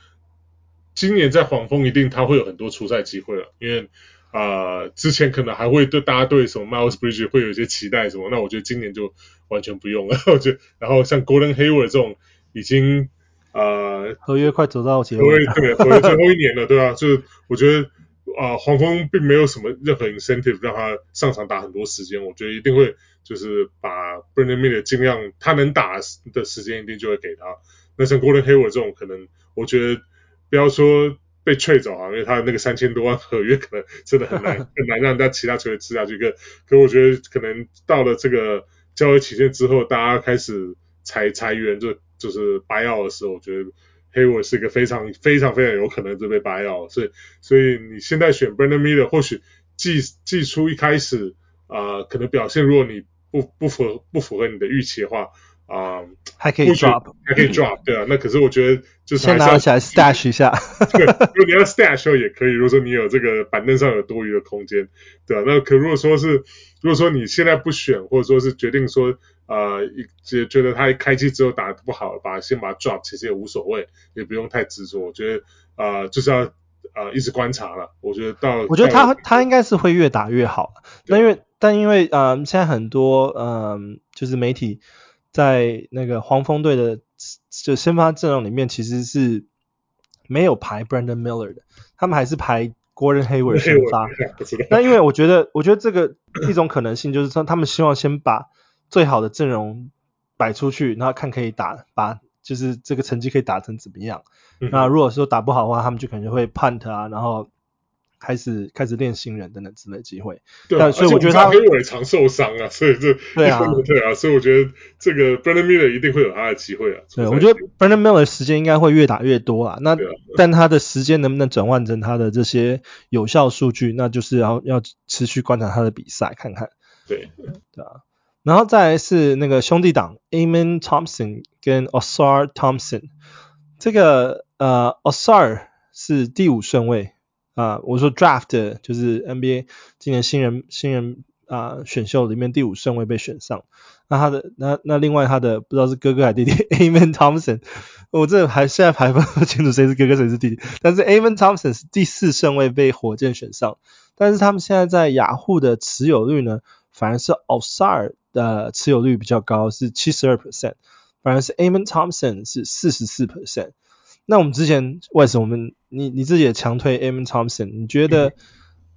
今年在黄蜂一定他会有很多出赛机会了，因为啊、呃、之前可能还会对大家对什么 Miles Bridges 会有一些期待什么，那我觉得今年就完全不用了。我觉得然后像 Golden Hayward 这种已经呃合约快走到结尾，对，合约最后一年了，对吧、啊？就是我觉得啊、呃、黄蜂并没有什么任何 incentive 让他上场打很多时间，我觉得一定会就是把 Brandon Miller 尽量他能打的时间一定就会给他。那像 Gordon Hayward 这种可能我觉得。不要说被吹走啊，因为他的那个三千多万合约可能真的很难 很难让人家其他球队吃下去。可可我觉得可能到了这个交易期限之后，大家开始裁裁员就就是 buy out 的时候，我觉得 Hayward 是一个非常非常非常有可能就被 buy out。所以所以你现在选 Brandon Miller，或许季季初一开始啊、呃，可能表现如果你不不符合不符合你的预期的话。啊、um，还可以 drop，还可以 drop，对啊，那可是我觉得就是先拿起来 stash 一下，对，如果你要 stash 也可以，如果说你有这个板凳上有多余的空间，对啊，那可如果说是，如果说你现在不选，或者说是决定说，呃，觉觉得他一开机之后打得不好，把先把它 drop，其实也无所谓，也不用太执着，我觉得啊、呃，就是要啊、呃、一直观察了，我觉得到，我觉得他他应该是会越打越好，那因为但因为呃现在很多嗯、呃、就是媒体。在那个黄蜂队的就先发阵容里面，其实是没有排 Brandon Miller 的，他们还是排 Gordon Hayward 先发。那因为我觉得，我觉得这个一种可能性就是说，他们希望先把最好的阵容摆出去，然后看可以打，把就是这个成绩可以打成怎么样。那如果说打不好的话，他们就可能会 punt 啊，然后。开始开始练新人等等之类的机会，对、啊，所以我觉得他黑尾常受伤啊，所以这对啊对啊，所以我觉得这个 Brandon Miller 一定会有他的机会啊。对，我觉得 Brandon Miller 的时间应该会越打越多啊。那、啊、但他的时间能不能转换成他的这些有效数据，那就是要要持续观察他的比赛看看。对对啊，然后再来是那个兄弟党 Amen Thompson 跟 Osar Thompson 这个。呃，Osar 是第五顺位啊、我说 Draft 就是 NBA 今年新人新人啊、呃、选秀里面第五顺位被选上。那他的那那另外他的不知道是哥哥还是弟弟 Amen Thompson，我这还现在排分不清楚谁是哥哥谁是弟弟，但是 Amen Thompson 是第四顺位被火箭选上，但是他们现在在雅虎的持有率呢，反而是 Osar 的持有率比较高，是七十二 percent，反而是 Amon Thompson 是四十四 percent。那我们之前为什么我们你你自己也强推 Amon Thompson，你觉得、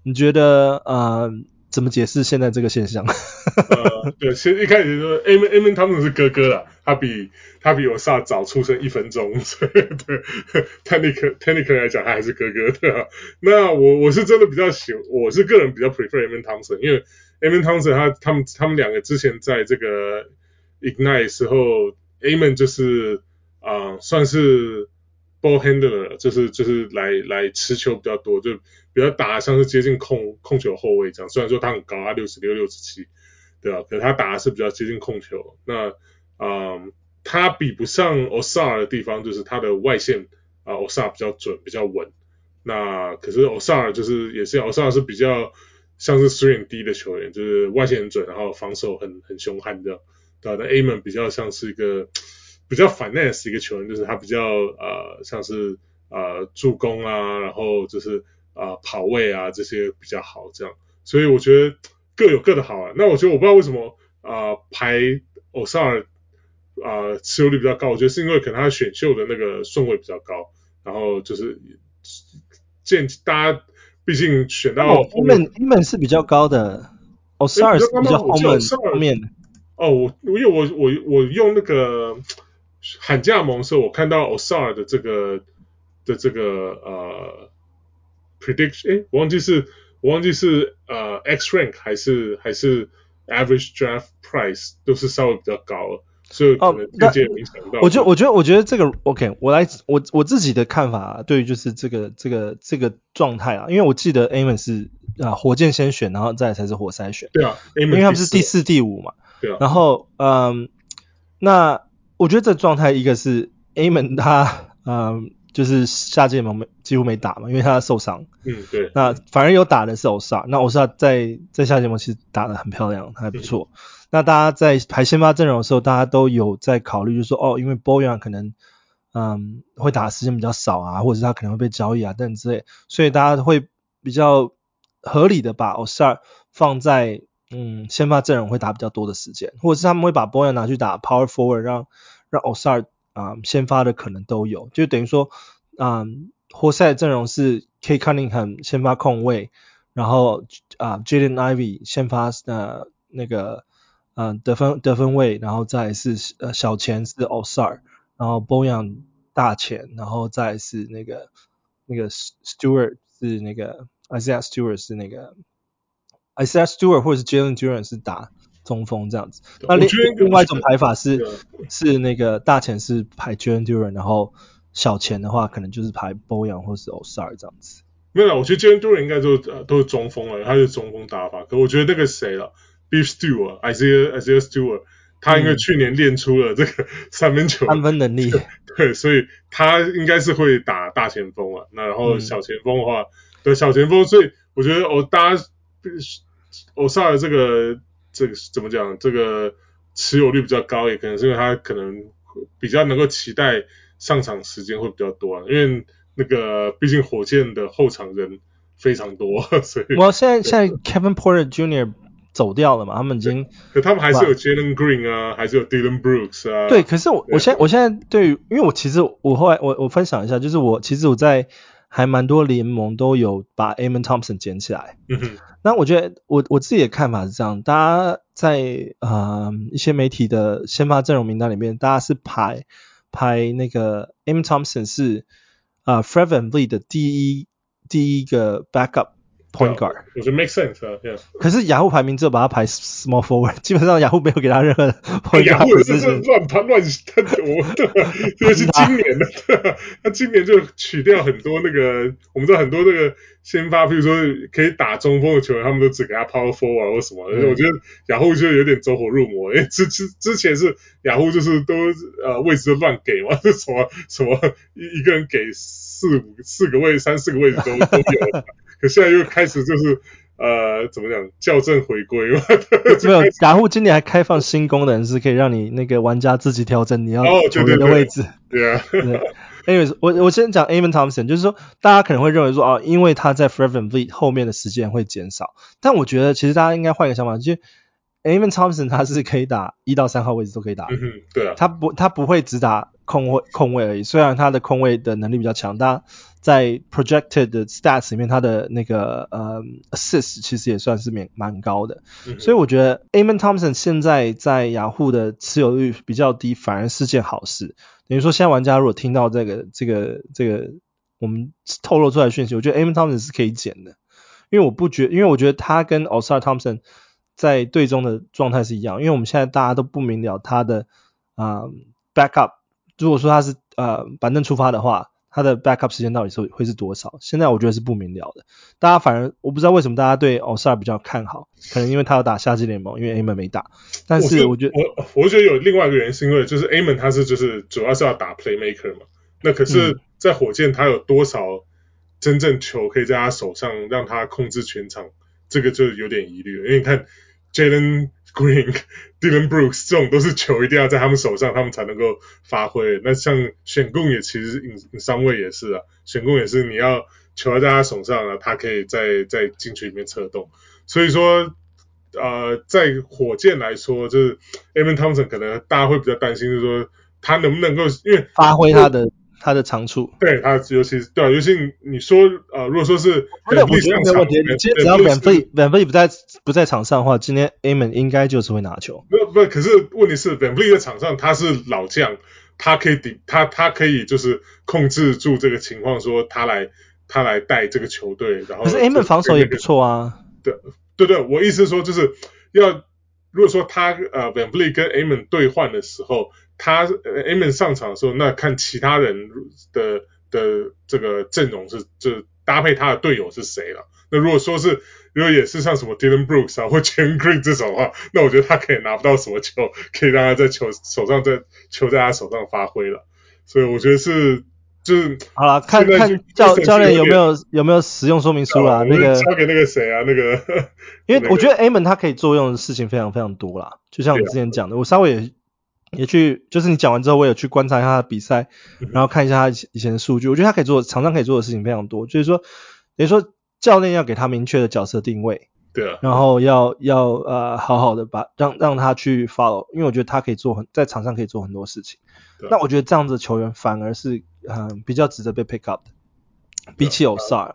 你觉得呃？怎么解释现在这个现象？呃，对，其实一开始说 Amen Amen 他们是哥哥啦，他比他比我萨早出生一分钟，所以对 technical technical 来讲他还是哥哥对吧？那我我是真的比较喜，我是个人比较 prefer Amon Thompson，因为 Amen Thompson 他他们他们两个之前在这个 Ignite 时候，Amen 就是啊、算是。ball handler 就是就是来来持球比较多，就比较打像是接近控控球后卫这样。虽然说他很高啊，六十六六十七，对啊，可是他打的是比较接近控球。那嗯，他比不上 Osar 的地方就是他的外线啊，Osar 比较准，比较稳。那可是 Osar 就是也是 Osar 是比较像是 three D 的球员，就是外线很准，然后防守很很凶悍这样。对，那 Amen 比较像是一个。比较 finesse 一个球员，就是他比较呃像是呃助攻啊，然后就是、呃、跑位啊这些比较好这样，所以我觉得各有各的好啊。那我觉得我不知道为什么啊、呃、排 Ausar 啊持有率比较高，我觉得是因为可能他选秀的那个顺位比较高，然后就是见大家毕竟选到后面。Amen 是比较高的，Ausar 是比较后面后面。哦，我因为我我我用那个。喊加盟的时候，我看到 Ausar 的这个的这个呃 prediction，哎，我忘记是，我忘记是呃 X rank 还是还是 average draft price 都是稍微比较高，所以可能直接影响。我觉得，我觉得，我觉得这个 OK，我来我我自己的看法啊，对于就是这个这个这个状态啊，因为我记得 Amen 是啊火箭先选，然后再才是活塞选。对啊，因为他们是第四、第五嘛。对啊。然后嗯，那。我觉得这状态一个是 Amen 他嗯就是夏季没几乎没打嘛，因为他受伤。嗯，对。那反而有打的是 Ausar，那 Ausar 在在夏季其实打的很漂亮，还不错。嗯、那大家在排先发阵容的时候，大家都有在考虑，就是说哦，因为 Boyan 可能嗯会打的时间比较少啊，或者是他可能会被交易啊等等之类，所以大家会比较合理的把 Ausar 放在。嗯，先发阵容会打比较多的时间，或者是他们会把 Boyan 拿去打 Power Forward，让让 Ausar 啊、先发的可能都有，就等于说，嗯，活塞阵容是 K Cunning 和先发控卫，然后啊、呃、Jaden Ivy 先发呃那个嗯、得分得分位，然后再是呃小前是 o s a r 然后 Bojan 大前，然后再是那个那个 Stewart 是那个 Isaiah Stewart 是那个。Isaiah Stewart 或者是 Jalen Duren 是打中锋这样子，那另另外一种排法是是那个大前是排 Jalen d u r a n 然后小前的话可能就是排 Boyan 或是 Ausar 这样子。没有啦，我觉得 Jalen d u r a n 应该都都是中锋了，他是中锋打法。可我觉得那个谁了，Beef Stew，Isaiah Isaiah Stewart，他因为去年练出了这个 三分球三分能力，对，所以他应该是会打大前锋了。那然后小前锋的话，嗯、对小前锋，所以我觉得哦，大家。欧萨的这个这个怎么讲？这个持有率比较高，也可能是因为他可能比较能够期待上场时间会比较多啊。因为那个毕竟火箭的后场人非常多，所以我现在现在 Kevin Porter Jr. 走掉了嘛？他们已经，可他们还是有 Jalen Green 啊，还是有 Dillon Brooks 啊。对，可是我我现在我现在对于，因为我其实我后来我我分享一下，就是我其实我在。还蛮多联盟都有把 Amon Thompson 捡起来。嗯哼。那我觉得我我自己的看法是这样，大家在呃一些媒体的先发阵容名单里面，大家是排排那个 Amon Thompson 是呃 Fred VanVleet 的第一第一个 backup point guard，我觉得 make sense 啊。可是雅虎排名只有把他排 small forward，基本上雅虎没有给他任何 point guard。雅虎是乱排乱他我对吧？尤其今年的，对他今年就取掉很多那个，我们知道很多那个先发，比如说可以打中锋的球员，他们都只给他 power forward 或什么。我觉得雅虎就有点走火入魔，因为之之之前是雅虎就是都呃位置都乱给嘛，是什么什么一一个人给四五四个位三四个位置都都有。可现在又开始就是呃，怎么讲校正回归嘛？没有，雅虎今年还开放新功能，是可以让你那个玩家自己调整你要球员的位置。哦、对啊。对。Anyways，我我先讲 Amen Thompson，就是说大家可能会认为说啊，因为他在 Fred VanVleet 后面的时间会减少，但我觉得其实大家应该换一个想法，就是 Amen Thompson 他是可以打一到三号位置都可以打。对啊。他不他不会只打空位空位而已，虽然他的空位的能力比较强，但。在 projected 的 stats 里面，他的那个呃 assist 其实也算是蛮蛮高的，嗯、所以我觉得 Amon Thompson 现在在雅虎的持有率比较低，反而是件好事。等于说，现在玩家如果听到这个这个这个我们透露出来的讯息，我觉得 Amon Thompson 是可以减的，因为我不觉，因为我觉得他跟 Ausar Thompson 在队中的状态是一样，因为我们现在大家都不明了他的啊、呃、backup，如果说他是呃板凳出发的话。他的 backup 时间到底是会是多少？现在我觉得是不明了的。大家反而我不知道为什么大家对 Ausar 比较看好，可能因为他要打夏季联盟，因为 Amen 没打。但是我觉得我我觉得有另外一个原因，是因为就是 Amen 他是就是主要是要打 playmaker 嘛。那可是，在火箭他有多少真正球可以在他手上让他控制全场？这个就有点疑虑了，因为你看 Jalen Green、Dillon Brooks 这种都是球一定要在他们手上，他们才能够发挥。那像选贡也其实 in some way 也是啊，选贡也是你要球要在他手上啊，他可以在在禁区里面策动。所以说，呃，在火箭来说，就是 Amen Thompson 可能大家会比较担心，就是说他能不能够因为发挥他的。他的长处，对他尤其是对啊，尤其你说呃，如果说是没有问题，没问题。你今天只要 VanVleet VanVleet 不在不在场上的话，今天 Amon 应该就是会拿球。不不，可是问题是 VanVleet 在场上他是老将，他可以顶他他可以就是控制住这个情况，说他来他来带这个球队，然后可是 Amon 防守也不错啊。对对对，我意思说就是要如果说他呃 VanVleet 跟 Amen 兑换的时候。他呃 Amen 上场的时候，那看其他人的的这个阵容是，就搭配他的队友是谁了。那如果说是，如果也是像什么 Dylan Brooks 啊或 Jalen Green 这种的话，那我觉得他可以拿不到什么球，可以让他在球手上在球在他手上发挥了。所以我觉得是就是好了，看看教教练有没有有没有使用说明书啦。那个交给那个谁啊，那个，因为我觉得 Amen 他可以作用的事情非常非常多啦，就像我之前讲的，我稍微也。也去，就是你讲完之后，我有去观察一下他的比赛，然后看一下他以前的数据。我觉得他可以做，场上可以做的事情非常多。就是说，等于说教练要给他明确的角色定位，对啊，然后要要呃好好的把让让他去 follow，因为我觉得他可以做很在场上可以做很多事情。对那我觉得这样子的球员反而是嗯、呃、比较值得被 pick up 的，比起 Ausar。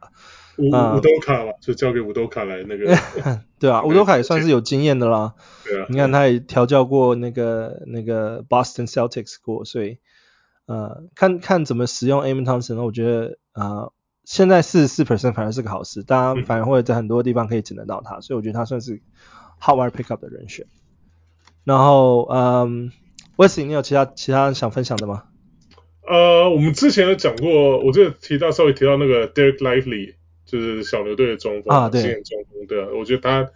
伍伍多卡嘛，就交给伍多卡来那个。对啊，伍多卡也算是有经验的啦。对啊，你看他也调教过那个那个 Boston Celtics 过，所以呃，看看怎么使用 Amen Thompson 呢？我觉得呃，现在四十四 percent 反而是个好事，大家反而会在很多地方可以捡得到他，所以我觉得他算是 Hot Wire pick up 的人选。然后嗯，Wesley，你有其他其他想分享的吗？呃，我们之前有讲过，我这提到稍微提到那个 Dereck Lively。就是小牛队的中锋，啊，对，中锋，对啊，我觉得他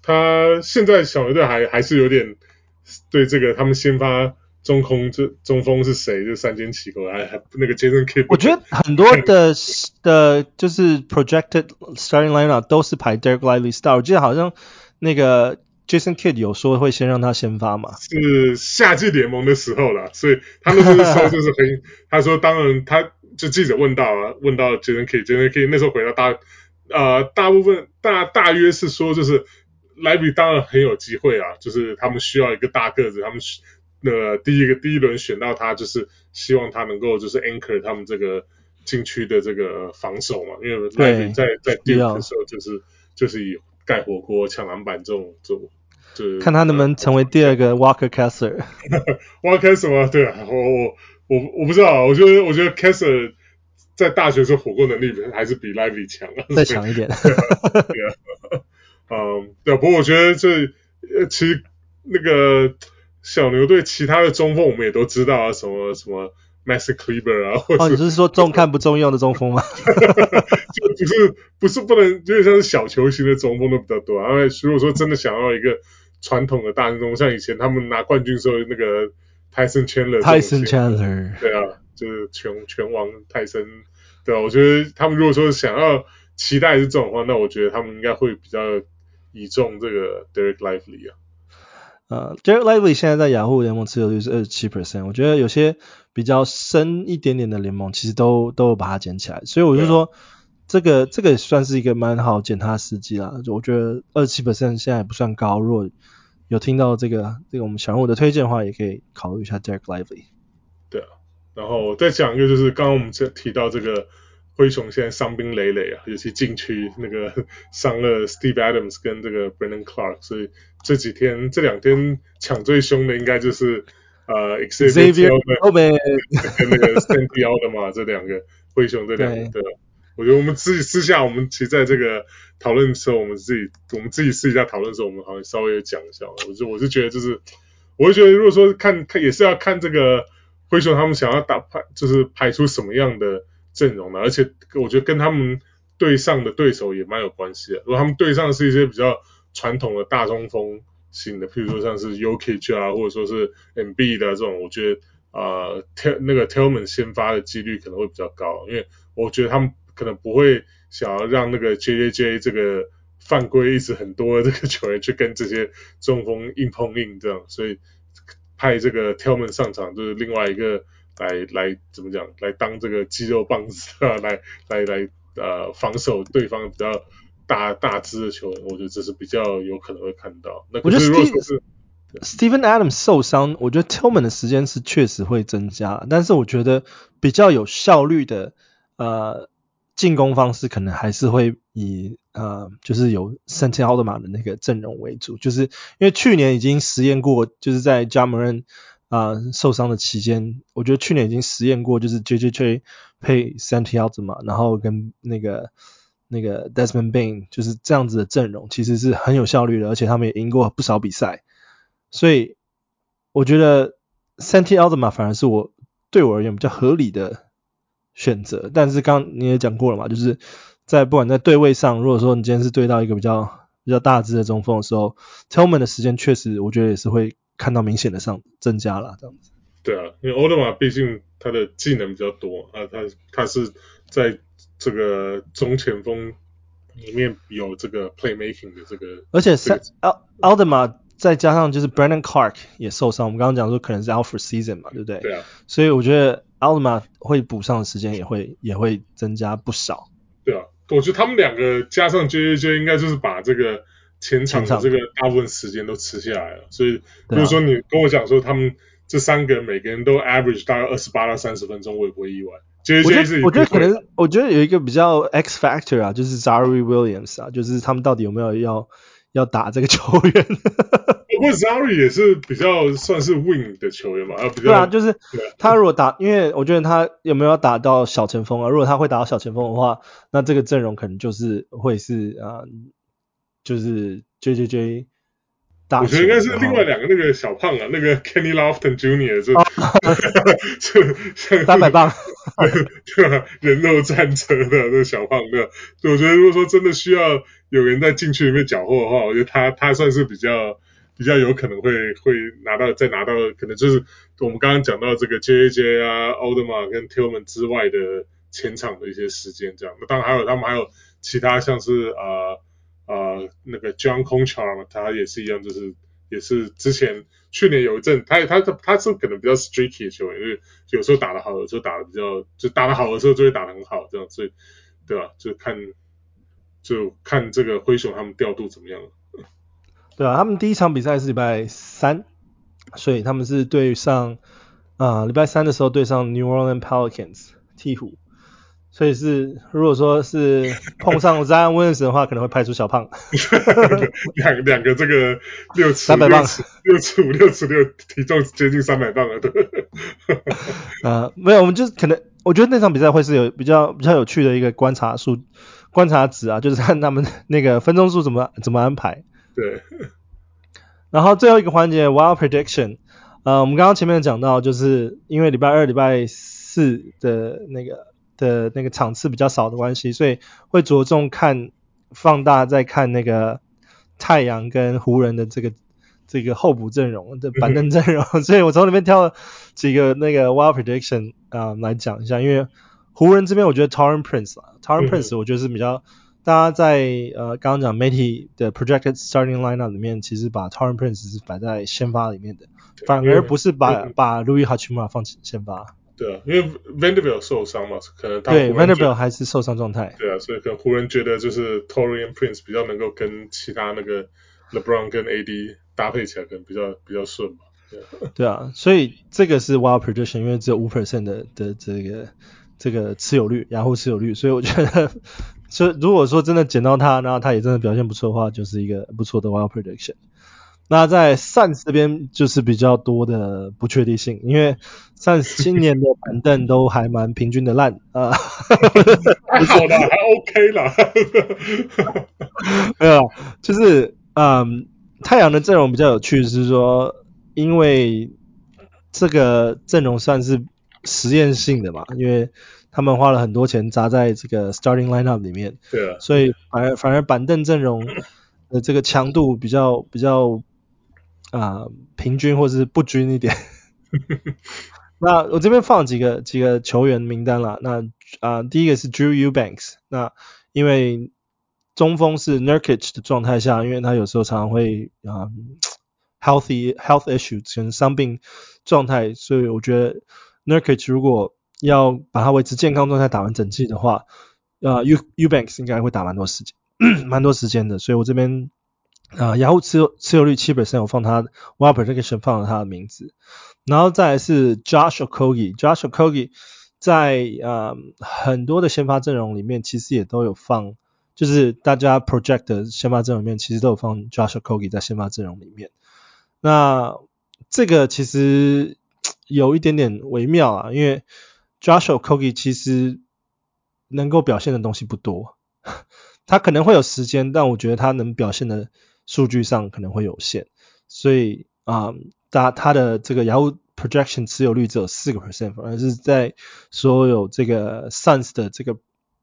他现在小牛队还还是有点对这个他们先发中空这中锋是谁，就三缄其口，还还那个 Jason Kidd。我觉得很多的的，就是 projected starting lineup 都是排 Dereck Lively start。我记得好像那个 Jason Kidd 有说会先让他先发嘛，是夏季联盟的时候啦，所以他那时候就是很，他说当然他。就记者问到啊，问到 Jason Kidd，Jason Kidd 那时候回答大，呃，大部分大大约是说，就是莱比当然很有机会啊，就是他们需要一个大个子，他们呃第一个第一轮选到他，就是希望他能够就是 anchor 他们这个禁区的这个防守嘛，因为莱比在在第二的时候就是就是以盖火锅、抢篮板这种这种，就是看他能不能成为第二个 Walker Kessler。Walker 什么？对啊，我我。我我不知道，我觉得我觉得 Kessler 在大学时候火锅能力还是比 Lively 强啊，再强一点。对啊，嗯，对，不过我觉得这呃，其实那个小牛队其他的中锋我们也都知道啊，什么什么 Maxi Kleber 啊，或者哦，你是说重看不重用的中锋吗？就不是不是不能，有点像是小球型的中锋都比较多啊。因为如果说真的想要一个传统的大中锋，像以前他们拿冠军时候那个。泰森·钱勒，泰森·钱勒，对啊，就是拳拳王泰森，对啊，我觉得他们如果说想要期待是这种的话，那我觉得他们应该会比较倚重这个 Derek Lively 啊。呃，Derek Lively 现在在雅虎联盟持有率是二十七 percent，我觉得有些比较深一点点的联盟其实都都有把它捡起来，所以我就说这个这个算是一个蛮好捡它的时机啦。我觉得二十七 percent 现在也不算高，如果有听到这个这个我们小人物的推荐的话，也可以考虑一下 Derek Lively。对啊，然后再讲一个，就是刚刚我们这提到这个灰熊现在伤兵累累啊，尤其禁区那个 伤了 Steve Adams 跟这个 Brandon Clarke，所以这几天这两天抢最凶的应该就是呃 Xavier Tillman 跟那个 Santi Aldama 这两个灰熊这两个。我觉得我们自己私下，我们其实在这个讨论的时候，我们自己我们自己私下讨论的时候，我们好像稍微有讲一下。我就我是觉得，就是我会觉得，如果说看看也是要看这个灰熊他们想要打排，就是排出什么样的阵容的，而且我觉得跟他们对上的对手也蛮有关系的。如果他们对上是一些比较传统的大中锋型的，譬如说像是 UK 啊，或者说是 M B 的这种，我觉得啊，T 那个 Tillman 先发的几率可能会比较高，因为我觉得他们。可能不会想要让那个 J J J 这个犯规一直很多的 这个球员去跟这些中锋硬碰硬这样，所以派这个 Tillman 上场就是另外一个来来怎么讲，来当这个肌肉棒子啊，来来来呃防守对方比较大大只的球员，我觉得这是比较有可能会看到。那可是如果说是 Steven Adams 受伤，我觉得 Tillman 的时间是确实会增加，但是我觉得比较有效率的呃。进攻方式可能还是会以呃，就是有 Santi Aldama 的那个阵容为主，就是因为去年已经实验过，就是在 Jamran 啊受伤的期间，我觉得去年已经实验过，就是 JJJ 配 Santi Aldama，然后跟那个那个 Desmond Bane 就是这样子的阵容，其实是很有效率的，而且他们也赢过不少比赛，所以我觉得 Santi Aldama 反而是我对我而言比较合理的。选择，但是刚你也讲过了嘛，就是在不管在对位上，如果说你今天是对到一个比较比较大只的中锋的时候，Tillman 的时间确实我觉得也是会看到明显的上增加了这样子。对啊，因为奥德玛毕竟他的技能比较多啊，他他是在这个中前锋里面有这个 playmaking 的这个，而且三奥奥德玛再加上就是 Brandon Clarke 也受伤，我们刚刚讲说可能是 out for season 嘛，对不对？对啊，所以我觉得。奥特曼会补上的时间也会也会增加不少。对啊，我觉得他们两个加上 J J J 应该就是把这个前场的这个大部分时间都吃下来了。所以如果说你跟我讲说他们这三个人每个人都 average 大概二十八到三十分钟，我也不会意外。J J J 是我觉得可能我觉得有一个比较 X factor 啊，就是 Zaire Williams 啊，就是他们到底有没有要要打这个球员。不过 Zaire 也是比较算是 wing 的球员嘛，啊，比较对啊，就是他如果打，因为我觉得他有没有打到小前锋啊？如果他会打到小前锋的话，那这个阵容可能就是会是啊、呃，就是 J J J 打。我觉得应该是另外两个那个小胖啊，那个 Kenny Lofton Jr. 就三百磅，对吧？人肉战车的那小胖哥？我觉得如果说真的需要有人在禁区里面搅和的话，我觉得他他算是比较。比较有可能会会拿到再拿到，可能就是我们刚刚讲到这个 J J 啊、奥德玛跟 Tillman 之外的前场的一些时间这样。那当然还有他们还有其他像是、呃呃、那个 John Conchar，他也是一样，就是也是之前去年有一阵他他他他是可能比较 streaky 的球员，就是有时候打得好，有时候打得比较就打得好的时候就会打得很好这样，所以对吧？就看就看这个灰熊他们调度怎么样。对啊，他们第一场比赛是礼拜三，所以他们是对上啊礼拜三的时候对上 New Orleans Pelicans 鵜鹕，所以是，如果说是碰上 Zion Williamson 的话，可能会派出小胖。两两个这个六尺三百磅，六尺五六尺六，体重接近三百磅了。对。呃，没有，我们就是可能，我觉得那场比赛会是有比较比较有趣的一个观察数观察值啊，就是看他们那个分钟数怎么怎么安排。对。然后最后一个环节 Wild Prediction，呃，我们刚刚前面讲到，就是因为礼拜二、礼拜四的那个。的那个场次比较少的关系，所以会着重看放大再看那个太阳跟湖人的这个这个候补阵容的板凳阵容，所以我从里面挑了几个那个 wild prediction 啊、呃、来讲一下，因为湖人这边我觉得 Taurean Prince 啊 Taurean Prince 我觉得是比较大家在呃刚刚讲媒体的 projected starting lineup 里面，其实把 Taurean Prince 是摆在先发里面的，反而不是把把 Louis Hachimura 放先发。对啊，因为 Vanderbilt 受伤嘛，可能他对 Vanderbilt 还是受伤状态。对啊，所以可能湖人觉得就是 Torian Prince 比较能够跟其他那个 LeBron 跟 AD 搭配起来，可能比较比较顺嘛。对啊，对啊，所以这个是 Wild Prediction，因为只有五 percent 的的这个这个持有率，然后持有率，所以我觉得，所以如果说真的捡到他，然后他也真的表现不错的话，就是一个不错的 Wild Prediction。那在 Suns 这边就是比较多的不确定性，因为 Suns 今年的板凳都还蛮平均的烂啊，不错的，还 OK 啦，没有，就是嗯，太阳的阵容比较有趣，是说因为这个阵容算是实验性的嘛，因为他们花了很多钱砸在这个 Starting Lineup 里面，对啊，所以反而反而板凳阵容的这个强度比较比较。啊、平均或是不均一点。那我这边放几个几个球员名单了。那啊、第一个是 Drew Ubanks。那因为中锋是 Nurkic 的状态下，因为他有时候常常会啊、healthy health issue，成伤病状态，所以我觉得 Nurkic 如果要把他维持健康状态打完整季的话，呃，Eu Eubanks 应该会打蛮多时间，蛮多时间的。所以我这边。啊，然后持有持有率七 percent，我放他 wild prediction 放了他的名字，然后再来是 Josh Okogie，Josh Okogie 在呃很多的先发阵容里面其实也都有放，就是大家 project 的先发阵容里面其实都有放 Josh Okogie 在先发阵容里面，那这个其实有一点点微妙啊，因为 Josh Okogie 其实能够表现的东西不多，他可能会有时间，但我觉得他能表现的。数据上可能会有限，所以啊，他、呃、他的这个 Yahoo projection 持有率只有四个 percent，反而是在所有这个 Suns 的这个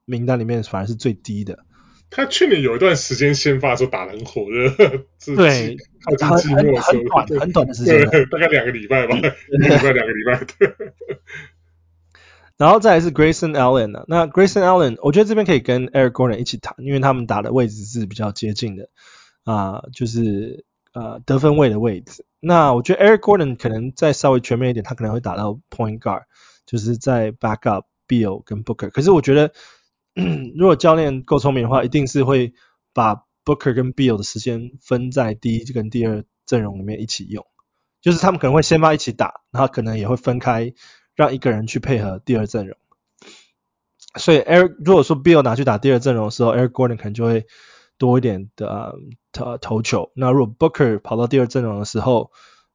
名单里面反而是最低的。他去年有一段时间先发的时候打得很火热，对，靠近季末的时候，很短很短的时间，大概两个礼拜吧，一个礼拜两个礼拜。对然后再来是 Grayson Allen 啊，那 Grayson Allen 我觉得这边可以跟 Eric Gordon 一起谈，因为他们打的位置是比较接近的。啊、就是呃得分位的位置。那我觉得 Eric Gordon 可能再稍微全面一点，他可能会打到 Point Guard，就是在 Backup Beal 跟 Booker。可是我觉得，如果教练够聪明的话，一定是会把 Booker 跟 Beal 的时间分在第一跟第二阵容里面一起用，就是他们可能会先发一起打，然后可能也会分开让一个人去配合第二阵容。所以 Eric 如果说 Beal 拿去打第二阵容的时候，Eric Gordon 可能就会多一点的。投投球，那如果 Booker 跑到第二阵容的时候，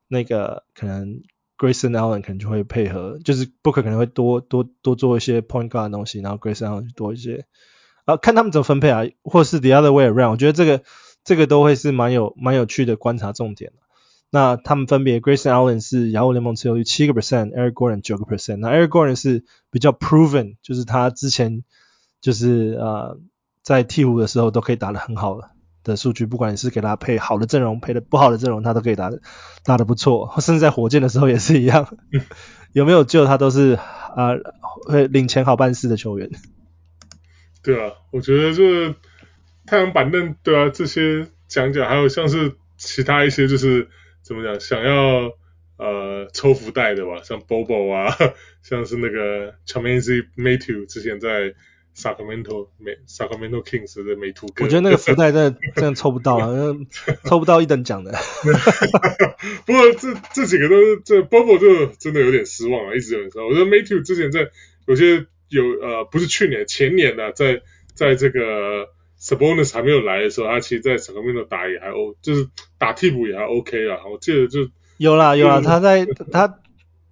那个可能 Grayson Allen 可能就会配合，就是 Booker 可能会多多多做一些 point guard 的东西，然后 Grayson Allen 就多一些，啊，看他们怎么分配啊，或是 the other way around，我觉得这个这个都会是蛮有蛮有趣的观察重点。那他们分别 Grayson Allen 是雅虎联盟持有率七个 percent，Eric Gordon 九个 percent，那 Eric Gordon 是比较 proven，就是他之前就是呃在鵜鹕的时候都可以打得很好的。的数据，不管你是给他配好的阵容，配的不好的阵容，他都可以打的打的不错，甚至在火箭的时候也是一样，有没有救他都是啊、呃、会领钱好办事的球员。对啊，我觉得就是太阳板凳，对啊，这些讲讲，还有像是其他一些就是怎么讲，想要呃抽福袋的吧，像 Bobo 啊，像是那个 Chimezie Metu 之前在。Sacramento 美 Sacramento Kings 的美图，我觉得那个福袋真的 真的抽不到啊，抽不到一等奖的。不过这这几个都是这 Bobo 就真的有点失望啊，一直有人说，我觉得美图之前在有些有呃不是去年前年呢、啊，在在这个 Sabonis 还没有来的时候，他其实在 Sacramento 打也还 O，就是打替补也还 OK 啊。我记得就有啦有啦，他在他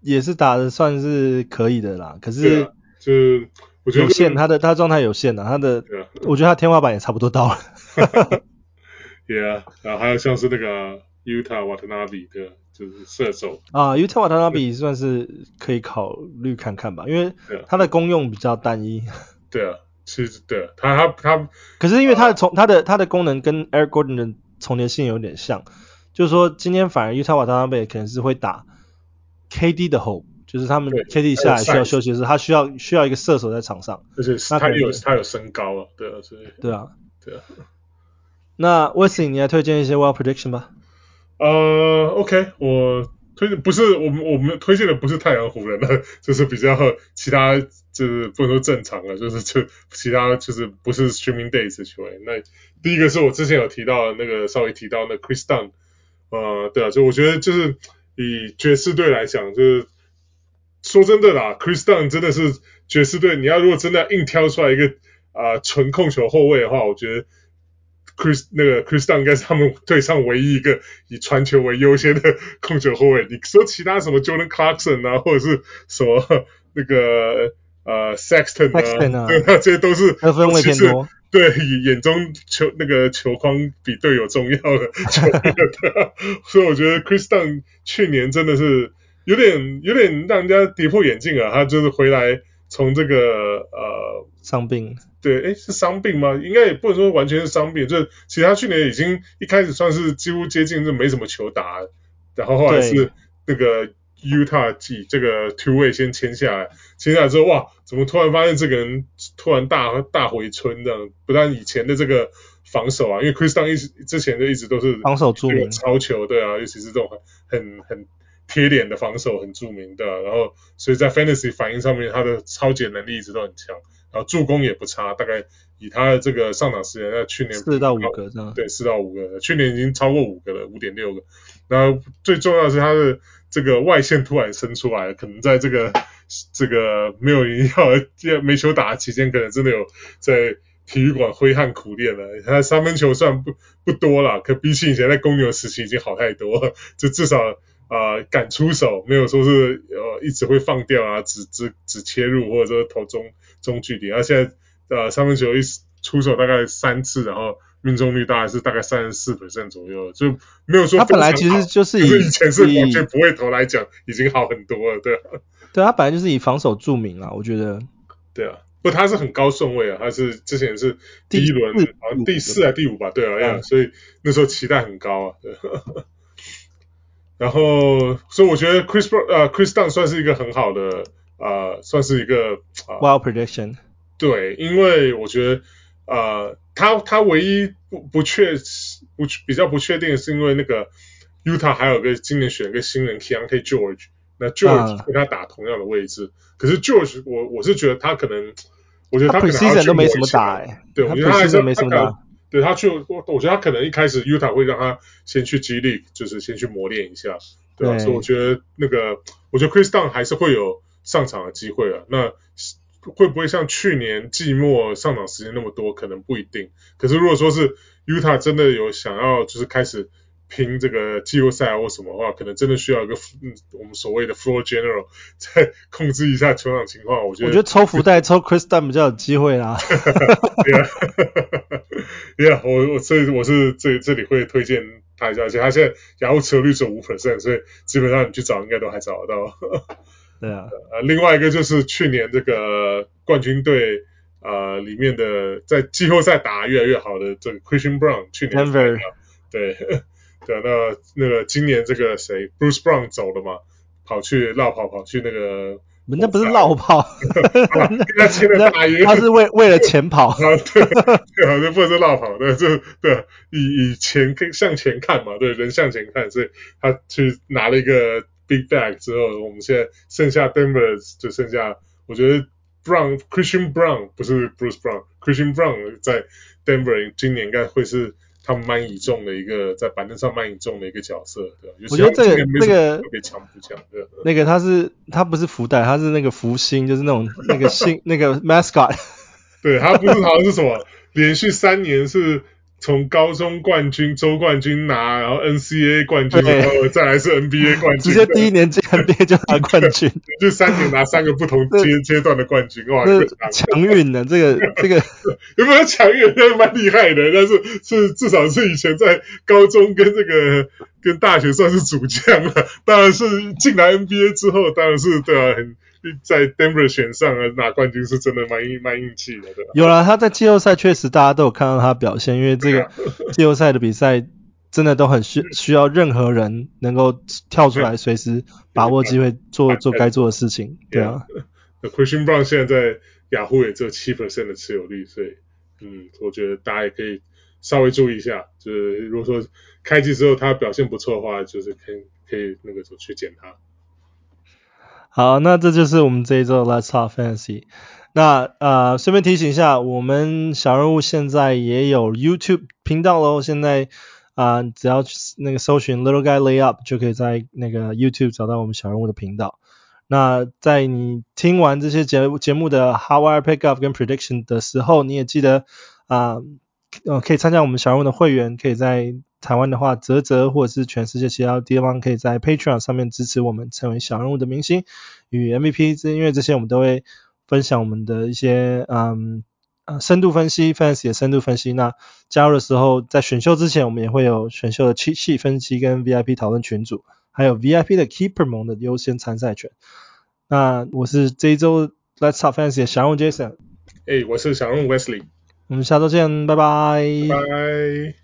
也是打的算是可以的啦，可是就是我觉得有限，他的他状态有限的，他的、啊、我觉得他天花板也差不多到了。Yeah，然后还有像是那个 Yuta Watanabe 的，就是射手啊，Yuta Watanabe 算是可以考虑看看吧，因为他的功用比较单一。对啊，其实对啊，他他他，可是因为他的从他的他的功能跟 Air Gordon 的重叠性有点像，就是说今天反而 Yuta Watanabe 可能是会打 KD 的 hole，就是他们 KD 下来需要休息的时候，他需要需要一个射手在场上，而且他有他有身高啊，对啊，所以对啊，对啊。那 Wesley，你来推荐一些 Wild Prediction 吧。呃、uh,，OK，我推荐不是我们我们推荐的不是太阳湖人了，就是比较其他就是不能说正常了，就是就其他就是不是 Streaming Days 的球员。那第一个是我之前有提到那个稍微提到那 Chris Dunn，呃，对啊，就我觉得就是以爵士队来讲，就是说真的啦，Chris Dunn 真的是爵士队，你要如果真的硬挑出来一个啊纯、呃、控球后卫的话，我觉得。Chris 那个 Chris Dunn 应该是他们队上唯一一个以传球为优先的控球后卫。你说其他什么 Jordan Clarkson 啊，或者是什么那个呃 Sexton 啊，对，这些都是得分位偏多。对，眼中球那个球框比队友重要的球员。所以我觉得 Chris Dunn 去年真的是有点有点让人家跌破眼镜啊。他就是回来从这个呃伤病。对，诶，是伤病吗？应该也不能说完全是伤病，就是其实他去年已经一开始算是几乎接近就没什么球打，然后后来是那个 Utah 季这个 Two Way 先签下来，签下来之后哇，怎么突然发现这个人突然大大回春这样？不但以前的这个防守啊，因为 Chris Dunn 一直之前就一直都是防守著名，超球对啊，尤其是这种很很贴脸的防守很著名的，然后所以在 Fantasy 反应上面，他的超解能力一直都很强。然后助攻也不差，大概以他的这个上场时间，在去年四到五个这样，对，四到五个，去年已经超过五个了，五点六个。然后最重要的是他的这个外线突然伸出来，可能在这个这个没有要没球打的期间，可能真的有在体育馆挥汗苦练了。他三分球算不不多了，可比起以前在公牛时期已经好太多了，就至少。啊、呃，敢出手，没有说是呃一直会放掉啊，只只只切入或者说投中中距离。他、啊、现在呃三分球一出手大概三次，然后命中率大概是大概三十四 percent 左右，就没有说他本来其实就是以，以前是完全不会投来讲，已经好很多了，对啊。对，他本来就是以防守著名啊，我觉得。对啊，不，他是很高顺位啊，他是之前是第一轮好像第四还是第五吧，对啊，嗯、所以那时候期待很高啊。对然后，所以我觉得 Chris 呃 Chris Dunn 算是一个很好的呃，算是一个、呃、wild prediction。对，因为我觉得呃，他他唯一不不确不比较不确定的是，因为那个 Utah 还有个今年选一个新人 Keyonte George，那 George 跟他打同样的位置，嗯、可是 George 我我是觉得他可能，我觉得他可能还要去都没什么打哎，对，我觉得他还是没什么打。对他去，我我觉得他可能一开始 Utah 会让他先去 G League，就是先去磨练一下，对吧？啊，所以我觉得那个，我觉得 Chris Dunn 还是会有上场的机会啊。那会不会像去年季末上场时间那么多？可能不一定。可是如果说是 Utah 真的有想要就是开始。拼这个季后赛或什么的话，可能真的需要一个嗯，我们所谓的 floor general 再控制一下球场情况。我觉得，我觉得抽福袋抽 Chris Dunn 比较有机会啦。对啊，我我所以我是这这里会推荐他一下，而且他现在雅虎持有率只有五 percent，所以基本上你去找应该都还找得到。对啊，呃，另外一个就是去年这个冠军队呃里面的在季后赛打得越来越好的这个 Christian Brown，去年 Denver 对。对啊，那那个今年这个谁，Bruce Brown 走了嘛，跑去绕跑，跑去那个，那不是绕跑，人家签了大约，他是为为了钱跑，啊对，对，好像不是绕跑，对，就对，以以前向前看嘛，对，人向前看，所以他去拿了一个 big bag 之后，我们现在剩下 Denver 就剩下，我觉得 Brown Christian Brown 不是 Bruce Brown，Christian Brown 在 Denver 今年应该会是。他们蛮倚重的一个在板凳上蛮倚重的一个角色，对吧？我觉得这个这个特别强不强的，那个他是他不是福袋，他是那个福星，就是那种那个星那个 mascot，对他不是好像是什么连续三年是。从高中冠军、周冠军拿，然后 NCAA 冠军，然后再来是 NBA 冠军，直接第一年进 NBA 就拿冠军，就三年拿三个不同阶阶段的冠军，哇，强。运的这个 这个有没有强运？那蛮厉害的，但是是至少是以前在高中跟这个跟大学算是主将了，当然是进来 NBA 之后，当然是对啊很。在 Denver 选上啊，拿冠军是真的蛮运蛮硬气的，对吧？有啦，他在季后赛确实大家都有看到他表现，因为这个 季后赛的比赛真的都很需需要任何人能够跳出来，随时把握机会做做该做的事情，对啊。那 Christian Brown 现在在雅虎也只有七 percent 的持有率，所以嗯，我觉得大家也可以稍微注意一下，就是如果说开季之后他表现不错的话，就是可以可以那个时候去捡他。好，那这就是我们这一周 Let's Talk Fantasy。那呃，顺便提醒一下，我们小人物现在也有 YouTube 频道喽。现在啊、只要那个搜寻 Little Guy Layup 就可以在那个 YouTube 找到我们小人物的频道。那在你听完这些节节目的 How I Pickup 跟 Prediction 的时候，你也记得啊，呃，可以参加我们小人物的会员，可以在。台湾的话，泽泽或者是全世界其他地方，可以在 Patreon 上面支持我们，成为小人物的明星与 MVP。这因为这些我们都会分享我们的一些嗯呃深度分析，Fantasy 的深度分析。那加入的时候，在选秀之前，我们也会有选秀的七细分析跟 VIP 讨论群组，还有 VIP 的 Keeper 盟的优先参赛权。那我是这一周 Let's Talk Fantasy 的小人物 Jason，哎，我是小人物 Wesley，我们下周见，拜拜，拜拜。